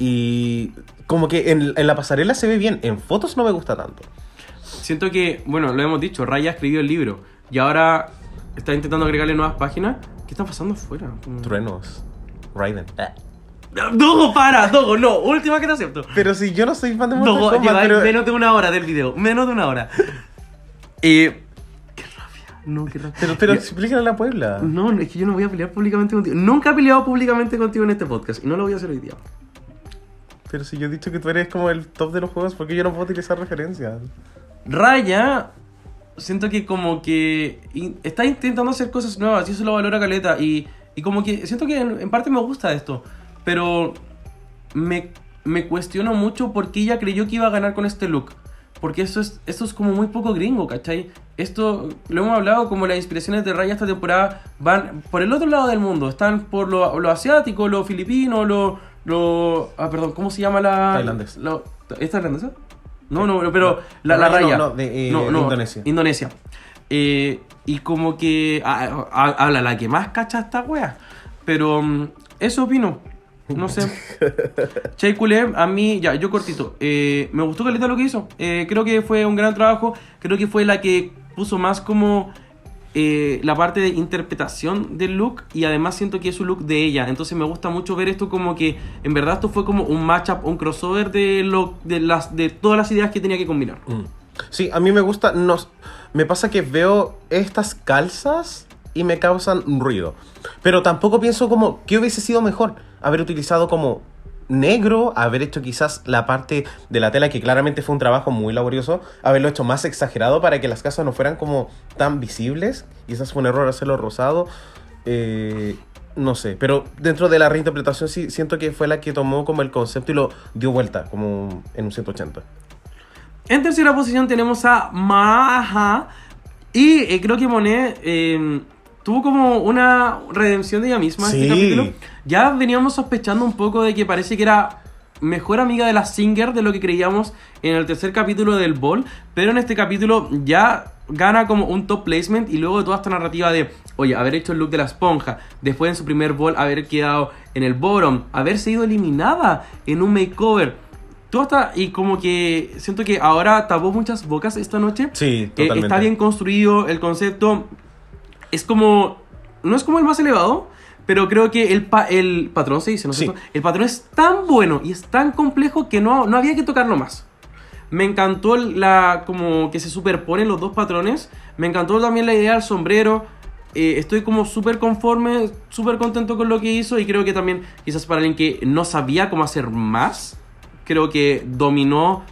Y como que en, en la pasarela se ve bien. En fotos no me gusta tanto. Siento que, bueno, lo hemos dicho, Raya escribió el libro. Y ahora está intentando agregarle nuevas páginas. ¿Qué está pasando afuera? Como- Truenos. Raiden. Dogo, para, Dogo, no. Última que te acepto. Pero si yo no soy fan de Mortal Dogo, Kombat, lleváis pero... menos de una hora del video. Menos de una hora. Eh, qué rabia. No, qué rabia. Pero, pero Ya- explícale a la Puebla. No, no, es que yo no voy a pelear públicamente contigo. Nunca he peleado públicamente contigo en este podcast. Y no lo voy a hacer hoy día. Pero si yo he dicho que tú eres como el top de los juegos, ¿por qué yo no puedo utilizar referencias? Raya, siento que como que está intentando hacer cosas nuevas y eso lo valora Caleta. Y, y como que siento que en, en parte me gusta esto. Pero me, me cuestiono mucho por qué ella creyó que iba a ganar con este look. Porque esto es, esto es como muy poco gringo, ¿cachai? Esto, lo hemos hablado, como las inspiraciones de Raya esta temporada van por el otro lado del mundo. Están por lo, lo asiático, lo filipino, lo, lo... Ah, perdón, ¿cómo se llama la...? Tailandés. lo- ¿Es tailandesa? No, no, no, pero la, la Raya no, no, de, eh, Indonesia. Indonesia. Eh, y como que ah, ah, habla la que más cacha esta wea. Pero mm, eso opino. No sé. Che Culé, a mí, ya, yo cortito. Eh, me gustó caleta lo que hizo. Eh, creo que fue un gran trabajo. Creo que fue la que puso más como eh, la parte de interpretación del look. Y además siento que es un look de ella. Entonces me gusta mucho ver esto como que en verdad esto fue como un matchup, un crossover de, lo, de, las, de todas las ideas que tenía que combinar. Mm. Sí, a mí me gusta. No, me pasa que veo estas calzas y me causan ruido. Pero tampoco pienso como que hubiese sido mejor haber utilizado como negro, haber hecho quizás la parte de la tela que claramente fue un trabajo muy laborioso, haberlo hecho más exagerado para que las casas no fueran como tan visibles. Quizás fue un error hacerlo rosado. Eh, no sé, pero dentro de la reinterpretación sí siento que fue la que tomó como el concepto y lo dio vuelta, como en un 180. En tercera posición tenemos a Maha. Y eh, creo que Monet eh, tuvo como una redención de ella misma en Sí. este capítulo. Ya veníamos sospechando un poco de que parece que era mejor amiga de la Singer de lo que creíamos en el tercer capítulo del Ball, pero en este capítulo ya gana como un top placement y luego de toda esta narrativa de, oye, haber hecho el look de la esponja, después en su primer Ball haber quedado en el bottom, haber sido eliminada en un makeover. Todo está, y como que siento que ahora tapó muchas bocas esta noche. Sí, Eh, totalmente. está bien construido el concepto. Es como. No es como el más elevado, pero creo que el, pa- el patrón se dice, ¿no es Sí. cierto? El patrón es tan bueno y es tan complejo que no, no había que tocarlo más. Me encantó la como que se superponen los dos patrones. Me encantó también la idea del sombrero. Eh, estoy como súper conforme, súper contento con lo que hizo y creo que también quizás para alguien que no sabía cómo hacer más, creo que dominó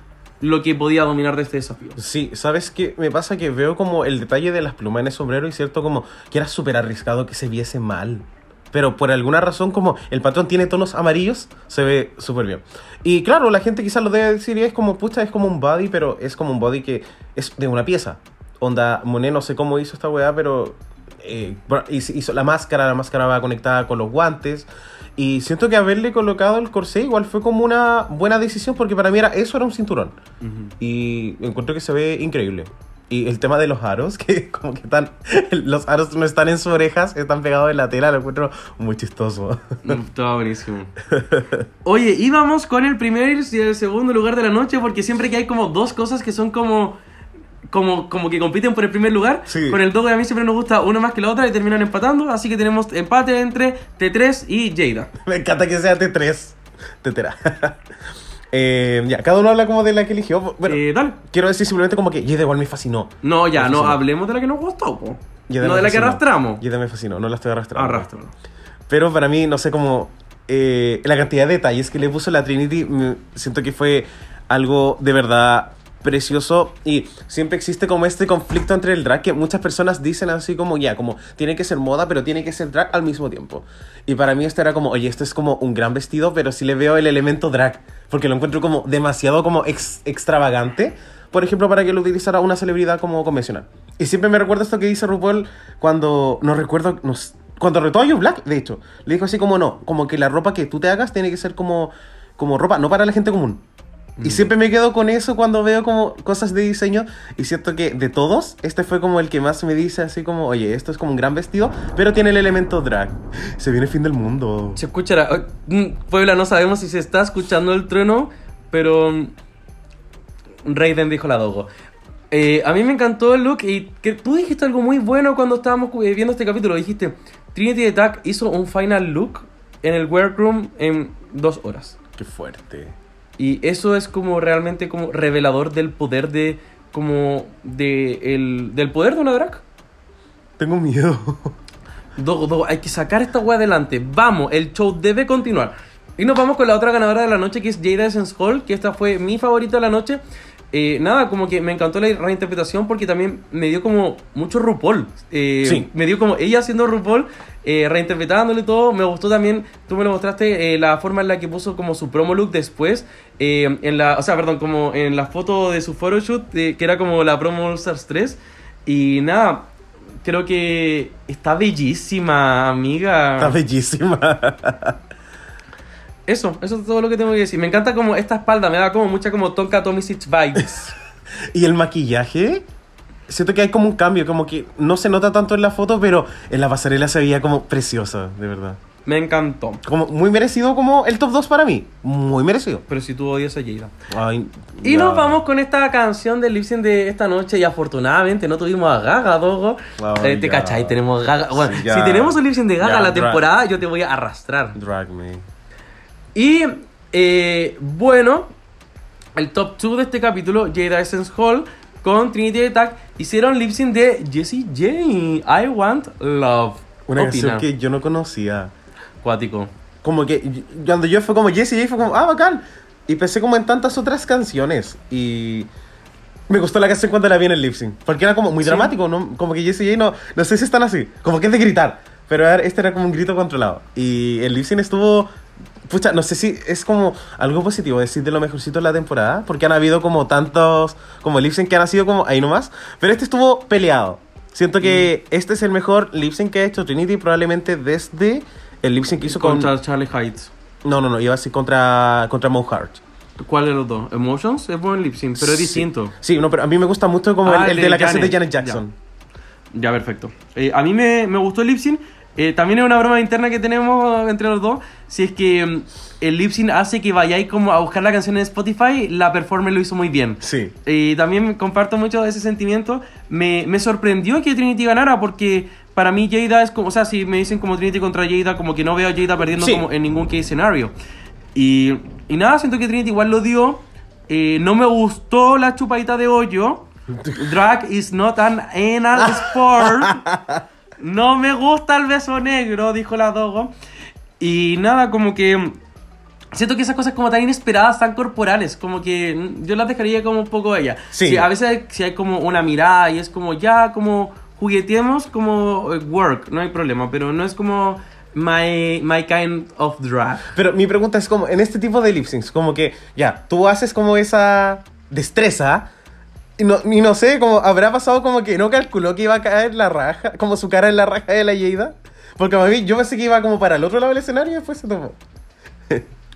lo que podía dominar de este desafío. Sí, ¿sabes qué? Me pasa que veo como el detalle de las plumas en el sombrero y cierto como que era súper arriesgado que se viese mal. Pero por alguna razón como el patrón tiene tonos amarillos, se ve súper bien. Y claro, la gente quizás lo debe decir y es como, pucha, es como un body, pero es como un body que es de una pieza. Onda, Monet no sé cómo hizo esta weá, pero eh, hizo la máscara, la máscara va conectada con los guantes. Y siento que haberle colocado el corsé igual fue como una buena decisión porque para mí era, eso era un cinturón. Y encuentro que se ve increíble. Y el tema de los aros, que como que están, los aros no están en sus orejas, están pegados en la tela, lo encuentro muy chistoso. Mm, Estaba buenísimo. Oye, íbamos con el primer y el segundo lugar de la noche porque siempre que hay como dos cosas que son como como, como que compiten por el primer lugar, Sí. con el Dogo y a mí siempre nos gusta una más que la otra y terminan empatando, así que tenemos empate entre T3 y Jada. Me encanta que sea T3. Tetera. Eh, ya, cada uno habla como de la que eligió. Bueno, Eh, dale. quiero decir simplemente como que Yeda igual me fascinó. No, ya, no hablemos de la que nos gustó, po. Yeda no de la que arrastramos. Yeda me fascinó, no la estoy arrastrando. Arrastro. Pero para mí, no sé cómo. eh, la cantidad de detalles que le puso la Trinity, siento que fue algo de verdad precioso. Y siempre existe como este conflicto entre el drag que muchas personas dicen así como, ya, como tiene que ser moda, pero tiene que ser drag al mismo tiempo. Y para mí esto era como, oye, esto es como un gran vestido, pero sí le veo el elemento drag. Porque lo encuentro como demasiado como ex- extravagante. Por ejemplo, para que lo utilizara una celebridad como convencional. Y siempre me recuerda esto que dice RuPaul cuando, no recuerdo, no cuando retó a Joe Black, de hecho. Le dijo así como, no, como que la ropa que tú te hagas tiene que ser como, como ropa, no para la gente común. Y siempre me quedo con eso cuando veo como cosas de diseño y siento que de todos, este fue como el que más me dice así como, oye, esto es como un gran vestido, pero tiene el elemento drag. Se viene el fin del mundo. Se escuchará. eh, mm, Puebla, no sabemos si se está escuchando el trueno, pero. mm, Raiden dijo la Dogo. Eh, a mí me encantó el look y que tú dijiste algo muy bueno cuando estábamos eh, viendo este capítulo. Dijiste: Trinity Attack hizo un final look en el workroom en dos horas. Qué fuerte. Y eso es como realmente como revelador del poder de. como. de el, del poder de una drag. Tengo miedo. Dogo, Dogo, hay que sacar esta wea adelante. Vamos, el show debe continuar. Y nos vamos con la otra ganadora de la noche, que es Jada Essence Hall, que esta fue mi favorita de la noche. Eh, nada, como que me encantó la reinterpretación porque también me dio como mucho RuPaul. Eh, Sí. Me dio como ella haciendo RuPaul, eh, reinterpretándole todo. Me gustó también, tú me lo mostraste, eh, la forma en la que puso como su promo look después. eh, en la, o sea, perdón, como en la foto de su photoshoot, que era como la promo All Stars 3. Y nada, creo que está bellísima, amiga. Está bellísima. Eso, eso es todo lo que tengo que decir. Me encanta como esta espalda, me da como mucha como Tonka Tomisic vibes. y el maquillaje, siento que hay como un cambio, como que no se nota tanto en la foto, pero en la pasarela se veía como preciosa, de verdad. me encantó. Como muy merecido como el top 2 para mí. Muy merecido. Pero si tú odias a Jada. Ay, Y nos vamos con esta canción del lip sync de esta noche y afortunadamente no tuvimos a Gaga, Dogo. Ay, Eh, ¿Te cachai? Tenemos Gaga. Bueno, Sí, si tenemos un lip sync de Gaga Ya, la temporada, yo te voy a arrastrar. Drag me. Y eh, bueno, el top 2 de este capítulo, Jada Essence Hall con Trinity Attack, hicieron lip sync de Jessie J. I Want Love. Una Opina. canción que yo no conocía. Cuático. Como que cuando yo fue como Jessie J fue como, ah, bacán. Y pensé como en tantas otras canciones. Y me gustó la canción cuando la vi en el lip sync. Porque era como muy Sí. dramático, ¿no? Como que Jessie J no, no sé si están así. Como que es de gritar. Pero este era como un grito controlado. Y el lip sync estuvo. Pucha, no sé si es como algo positivo decir de lo mejorcito de la temporada. Porque han habido como tantos. Como lip sync que han sido como ahí nomás. Pero este estuvo peleado. Siento que este es el mejor lip sync que ha hecho Trinity probablemente desde el lip sync que hizo con... Contra Charlie Heights. No, no, no, iba a decir contra, contra Mo Hart. ¿Cuál de los dos? Emotions es buen lip sync, pero es distinto. Sí, no, pero a mí me gusta mucho como Ah, el, el de, la canción de Janet. Janet Jackson. Ya, perfecto. Eh, a mí me, me gustó el lip sync. Eh, también es una broma interna que tenemos entre los dos. Si es que mm, el lip sync hace que vayáis como a buscar la canción en Spotify, la performer lo hizo muy bien. Sí. Y también comparto mucho ese sentimiento. Me, me sorprendió que Trinity ganara porque para mí Jada es como, o sea, si me dicen como Trinity contra Jada, como que no veo a Jada perdiendo Sí. como en ningún case scenario. Y, y nada, siento que Trinity igual lo dio. Eh, no me gustó la chupadita de hoyo. Drag is not an anal sport. No me gusta el beso negro, dijo la Dogo. Y nada, como que siento que esas cosas como tan inesperadas, tan corporales, como que yo las dejaría como un poco a ella. Sí. a veces si hay como una mirada y es como ya, como jugueteemos, como eh, work, no hay problema, pero no es como my, my kind of drag. Pero mi pregunta es como, en este tipo de lip syncs, como que, ya, tú haces como esa destreza, y no, y no sé, como habrá pasado como que no calculó que iba a caer la raja, como su cara en la raja de la Yeida. Porque a mí, yo pensé que iba como para el otro lado del escenario y después se tomó.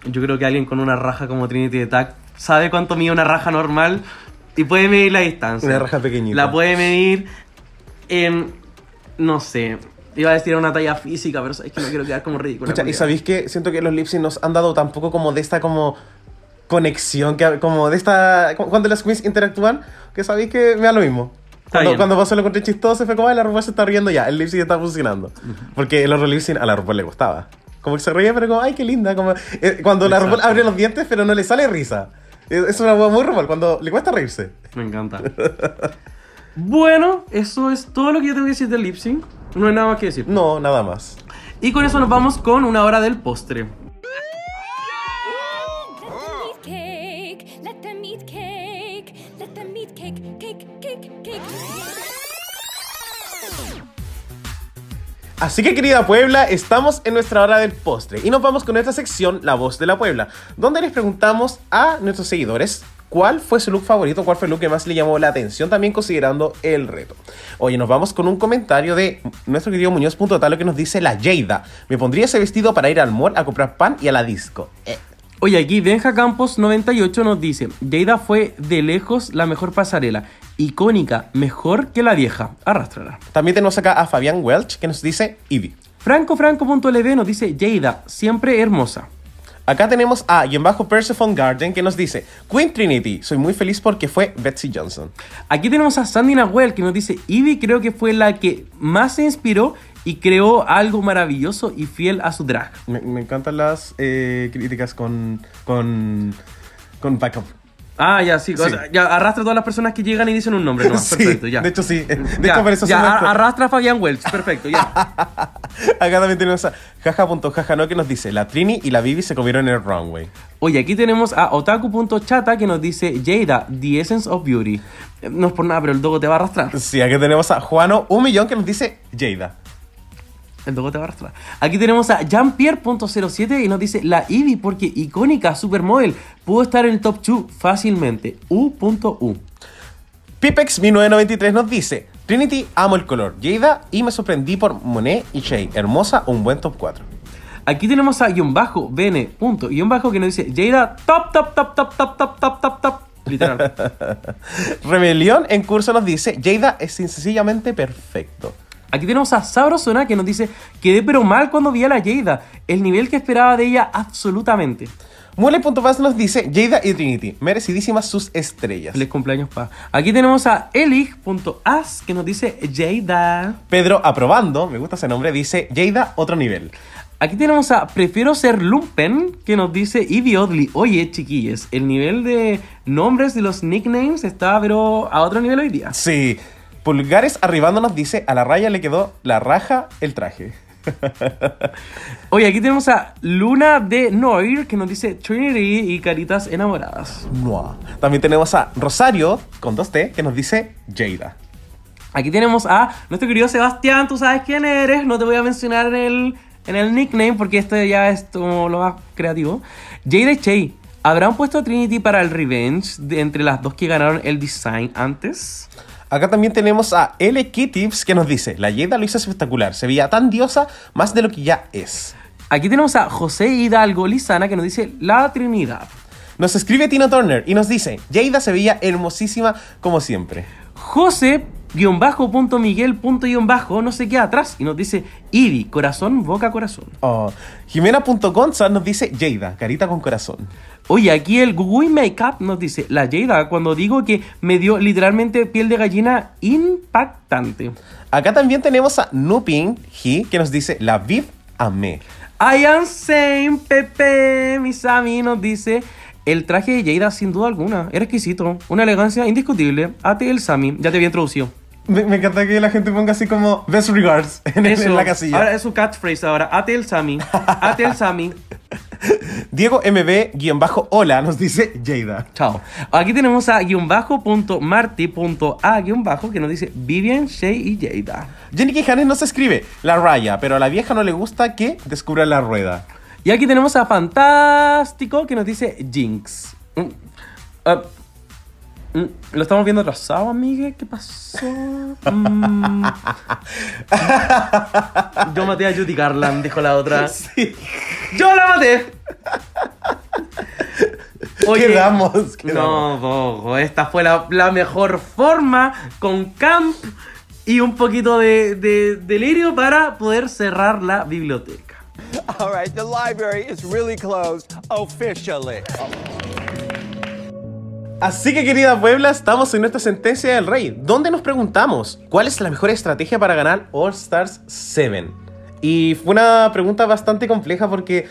Yo creo que alguien con una raja como Trinity de Tac sabe cuánto mide una raja normal y puede medir la distancia. Una raja pequeñita. La puede medir en. No sé. Iba a decir una talla física, pero es que no quiero quedar como ridículo. Y sabéis que siento que los lip syncs nos han dado tampoco como de esta como conexión, que, como de esta, cuando las queens interactúan, que sabéis que me da lo mismo. Cuando, cuando pasó lo encontré chistoso, fue como, "Ay, la RuPaul se está riendo ya, el lip sync está funcionando. Porque el otro lip sync a la RuPaul le gustaba. Como que se reía, pero como, ay, qué linda. Como, eh, cuando la RuPaul Exacto. abre los dientes, pero no le sale risa. Es es una hueá muy RuPaul, cuando le cuesta reírse. Me encanta. bueno, eso es todo lo que yo tengo que decir del lip sync. No hay nada más que decir. No, nada más. Y con eso nos vamos con una hora del postre. Así que querida Puebla, estamos en nuestra hora del postre y nos vamos con nuestra sección La Voz de la Puebla, donde les preguntamos a nuestros seguidores cuál fue su look favorito, cuál fue el look que más le llamó la atención, también considerando el reto. Oye, nos vamos con un comentario de nuestro querido Muñoz.talo que nos dice la Jada. Me pondría ese vestido para ir al mall a comprar pan y a la disco. Eh, Oye, aquí Benja Campos 98 nos dice, Jada fue de lejos la mejor pasarela, icónica, mejor que la vieja, arrastrará. También tenemos acá a Fabián Welch que nos dice Ivy. Franco Franco.lv nos dice, Jada, siempre hermosa. Acá tenemos a y en bajo Persephone Garden que nos dice Queen Trinity, soy muy feliz porque fue Betsy Johnson. Aquí tenemos a Sandy Nahuel que nos dice, Ivy creo que fue la que más se inspiró y creó algo maravilloso y fiel a su drag. Me, me encantan las eh, críticas con, con, con backup. Ah, ya, sí. o sea, ya arrastra a todas las personas que llegan y dicen un nombre. No, Sí, perfecto, ya. de hecho sí. De Ya, hecho aparece ya, su a- momento. arrastra a Fabián Welch. Perfecto, ya. Acá también tenemos a jaja.jajano que nos dice La Trini y la Bibi se comieron en el runway. Oye, aquí tenemos a otaku.chata que nos dice Jada, the essence of beauty. Eh, No es por nada, pero el dogo te va a arrastrar. Sí, aquí tenemos a Juano un millón que nos dice Jada. El dogo te va a arrastrar. Aquí tenemos a Jean-Pierre.07 y nos dice la Ivy porque icónica supermodel pudo estar en el top 2 fácilmente. U.U. Pipex 1993 nos dice Trinity, amo el color. Jada y me sorprendí por Monet y Shay. Hermosa, un buen top 4. Aquí tenemos a guion bajo, bene, punto, guion bajo que nos dice Jada, top, top, top, top, top, top, top, top, top. Literal. Rebelión en curso nos dice Jada es sencillamente perfecto. Aquí tenemos a Sabrosona que nos dice quedé pero mal cuando vi a la Jada. El nivel que esperaba de ella absolutamente. Mule.paz nos dice Jada y Trinity, merecidísimas sus estrellas. Feliz cumpleaños, pa. Aquí tenemos a Elig.as que nos dice Jada. Pedro aprobando, me gusta ese nombre, dice Jada otro nivel. Aquí tenemos a Prefiero ser Lumpen que nos dice Ivy Oddly. Oye, chiquillos, el nivel de nombres de los nicknames está pero a otro nivel hoy día. Sí, Pulgares arribando nos dice a la raya le quedó la raja el traje. Oye, aquí tenemos a Luna de Noir que nos dice Trinity y caritas enamoradas. Mua. También tenemos a Rosario con 2T que nos dice Jada. Aquí tenemos a nuestro querido Sebastián, tú sabes quién eres, no te voy a mencionar en el, en el nickname porque esto ya es como lo más creativo. Jada y Che, ¿habrán puesto a Trinity para el revenge de entre las dos que ganaron el design antes? Acá también tenemos a L. Tips que nos dice, la Jada lo hizo espectacular, se veía tan diosa más de lo que ya es. Aquí tenemos a José Hidalgo Lizana que nos dice la Trinidad. Nos escribe Tina Turner y nos dice, Jada se veía hermosísima como siempre. José guion bajo punto Miguel punto guion bajo no se queda atrás y nos dice Ivy, corazón, boca, corazón. Oh, Jimena.conza nos dice Jada, carita con corazón. Oye, aquí el Google Makeup nos dice la Jada cuando digo que me dio literalmente piel de gallina impactante. Acá también tenemos a Nupin He que nos dice, la Viv amé. I am same, Pepe, Misami nos dice el traje de Jada sin duda alguna, era exquisito, una elegancia indiscutible. Ate el Sami, ya te había introducido. Me, me encanta que la gente ponga así como best regards en, la casilla. Ahora es su catchphrase ahora. Ate el Sami. Ate el Sami. Diego MB-Hola nos dice Jada. Chao. Aquí tenemos a guion bajo punto marty punto a guion bajo que nos dice Vivian, Shay y Jada. Jenny Quijanes nos escribe la raya, pero a la vieja no le gusta que descubra la rueda. Y aquí tenemos a Fantástico que nos dice Jinx. Mm, ah, Lo estamos viendo atrasado, amigue. ¿Qué pasó? Mm. Yo maté a Judy Garland, dijo la otra. Sí. ¡Yo la maté! Quedamos, quedamos. No, bojo, esta fue la, la mejor forma con camp y un poquito de, de delirio para poder cerrar la biblioteca. All right, the library is really closed officially. Así que querida Puebla, estamos en nuestra sentencia del rey, donde nos preguntamos cuál es la mejor estrategia para ganar All Stars 7. Y fue una pregunta bastante compleja porque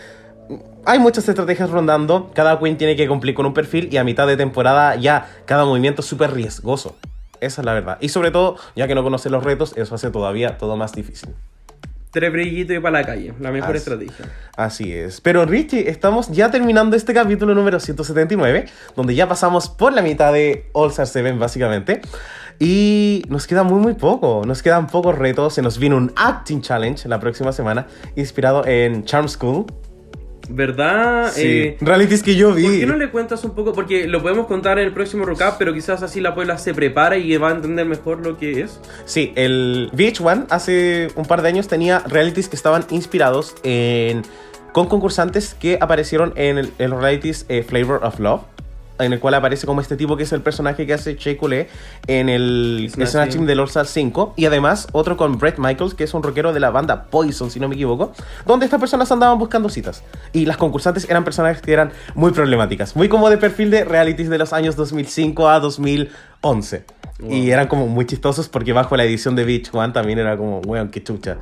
hay muchas estrategias rondando, cada queen tiene que cumplir con un perfil y a mitad de temporada ya cada movimiento es súper riesgoso. Esa es la verdad. Y sobre todo, ya que no conoce los retos, eso hace todavía todo más difícil. Tres brillitos y para la calle, la mejor Así- estrategia. Así es. Pero Richie, estamos ya terminando este capítulo número 179, donde ya pasamos por la mitad de All Star 7 básicamente. Y nos queda muy muy poco, nos quedan pocos retos, se nos viene un Acting Challenge la próxima semana, inspirado en Charm School. ¿Verdad? Eh, realities que yo vi. ¿Por qué no le cuentas un poco? Porque lo podemos contar en el próximo recap, pero quizás así la Puebla se prepara y va a entender mejor lo que es. Sí, el VH1 hace un par de años tenía realities que estaban inspirados en con concursantes que aparecieron en el, el realities eh, Flavor of Love, en el cual aparece como este tipo que es el personaje que hace Shea Coulee en el Snatching. Snatching del Star 5 y además otro con Brett Michaels que es un rockero de la banda Poison si no me equivoco donde estas personas andaban buscando citas. Y las concursantes eran personajes que eran muy problemáticas muy como de perfil de realities de los años 2005 a 2011 y eran como muy chistosos porque bajo la edición de Beach One también era como, weón, qué chucha.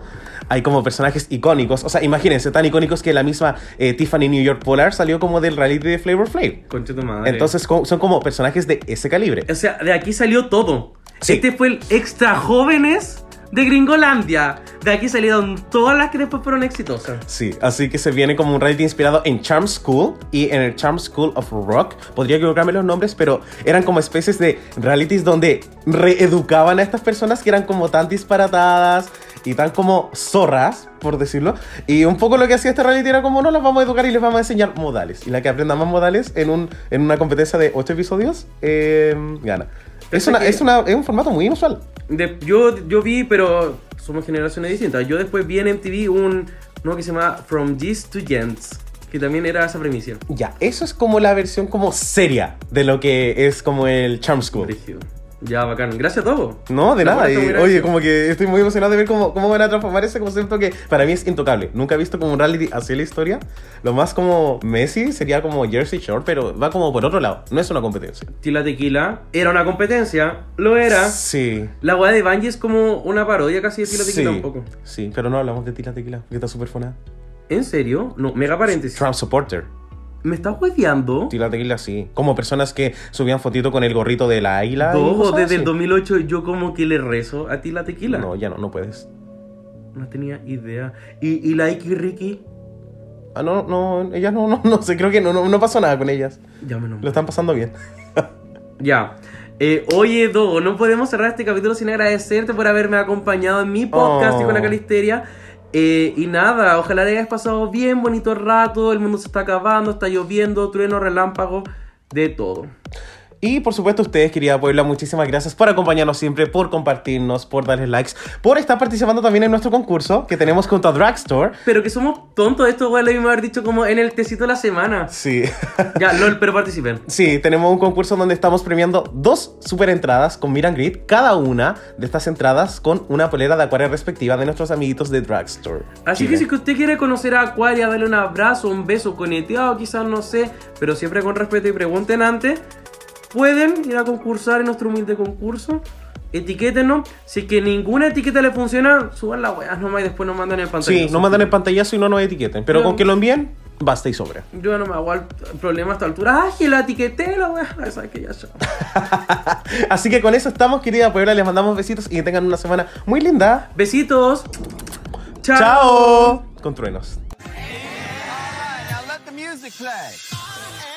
Hay como personajes icónicos. O sea, imagínense, tan icónicos que la misma eh, Tiffany New York Polar salió como del reality de Flavor Flav. Concha tu madre. Entonces son como personajes de ese calibre. O sea, de aquí salió todo. Sí. Este fue el extra jóvenes de Gringolandia. De aquí salieron todas las que después fueron exitosas. Sí, así que se viene como un reality inspirado en Charm School y en el Charm School of Rock. Podría equivocarme los nombres, pero eran como especies de realities donde reeducaban a estas personas que eran como tan disparatadas y tan como zorras, por decirlo. Y un poco lo que hacía este reality era como, no, las vamos a educar y les vamos a enseñar modales. Y la que aprenda más modales en, un, en una competencia de 8 episodios, eh, gana. Es, una, que- es, una, es un formato muy inusual. De- yo, yo vi, pero somos generaciones distintas. Yo después vi en MTV un uno que se llama From G's to Gents, que también era esa premisa. Ya, eso es como la versión como seria de lo que es como el Charm School. Brígido. Ya, bacán. Gracias a todos. No, de nada. y, oye, como que estoy muy emocionado de ver cómo, cómo van a transformar ese concepto que para mí es intocable. Nunca he visto como un reality así la historia. Lo más como Messi sería como Jersey Shore, pero va como por otro lado. No es una competencia. Tila Tequila era una competencia, lo era. Sí. La weá de Bungie es como una parodia casi de Tila Sí, Tequila un poco. sí, pero no hablamos de Tila Tequila, que está súper fonada. ¿En serio? No, mega paréntesis. Trump supporter. ¿Me estás hueveando? Tila Tequila sí. Como personas que subían fotito con el gorrito de la águila. cosas desde el así. 2008 yo como que le rezo a Tila Tequila. No, ya no, no puedes. No tenía idea. ¿Y, y la Iki Ricky? Ah, no, no, ellas no, no, no sé, creo que no, no, no pasó nada con ellas. Llámenos. Lo están pasando bien. Ya. Eh, oye, Dogo, no podemos cerrar este capítulo sin agradecerte por haberme acompañado en mi podcast Oh. y con la Calisteria. Eh, y nada, ojalá le hayas pasado bien, bonito rato. El mundo se está acabando, está lloviendo, trueno, relámpago, de todo. Y por supuesto ustedes, querida Puebla, muchísimas gracias por acompañarnos siempre, por compartirnos, por darles likes, por estar participando también en nuestro concurso que tenemos junto a Dragstore. Pero que somos tontos, esto güey, lo mismo haber dicho como en el tecito de la semana. Sí. Ya, lol, pero participen. Sí, tenemos un concurso donde estamos premiando dos super entradas con Miran Grid, cada una de estas entradas con una polera de acuario respectiva de nuestros amiguitos de Dragstore. Así Chile. que si usted quiere conocer a Aquaria, darle un abrazo, un beso coneteado, quizás no sé, pero siempre con respeto y pregunten antes, pueden ir a concursar en nuestro humilde concurso. Etiquétenos. Si es que ninguna etiqueta le funciona, suban las weas nomás y después nos mandan en pantalla. Sí, nos mandan el pantallazo y no nos etiqueten, pero con que lo envíen, basta y sobre. Yo no me hago el problema a esta altura. ¡Ay, que la etiqueté la wea! Ay, sabes que ya. Así que con eso estamos, querida Puebla, les mandamos besitos y que tengan una semana muy linda. Besitos. Chao. ¡Chao! Con truenos. Now let the music play.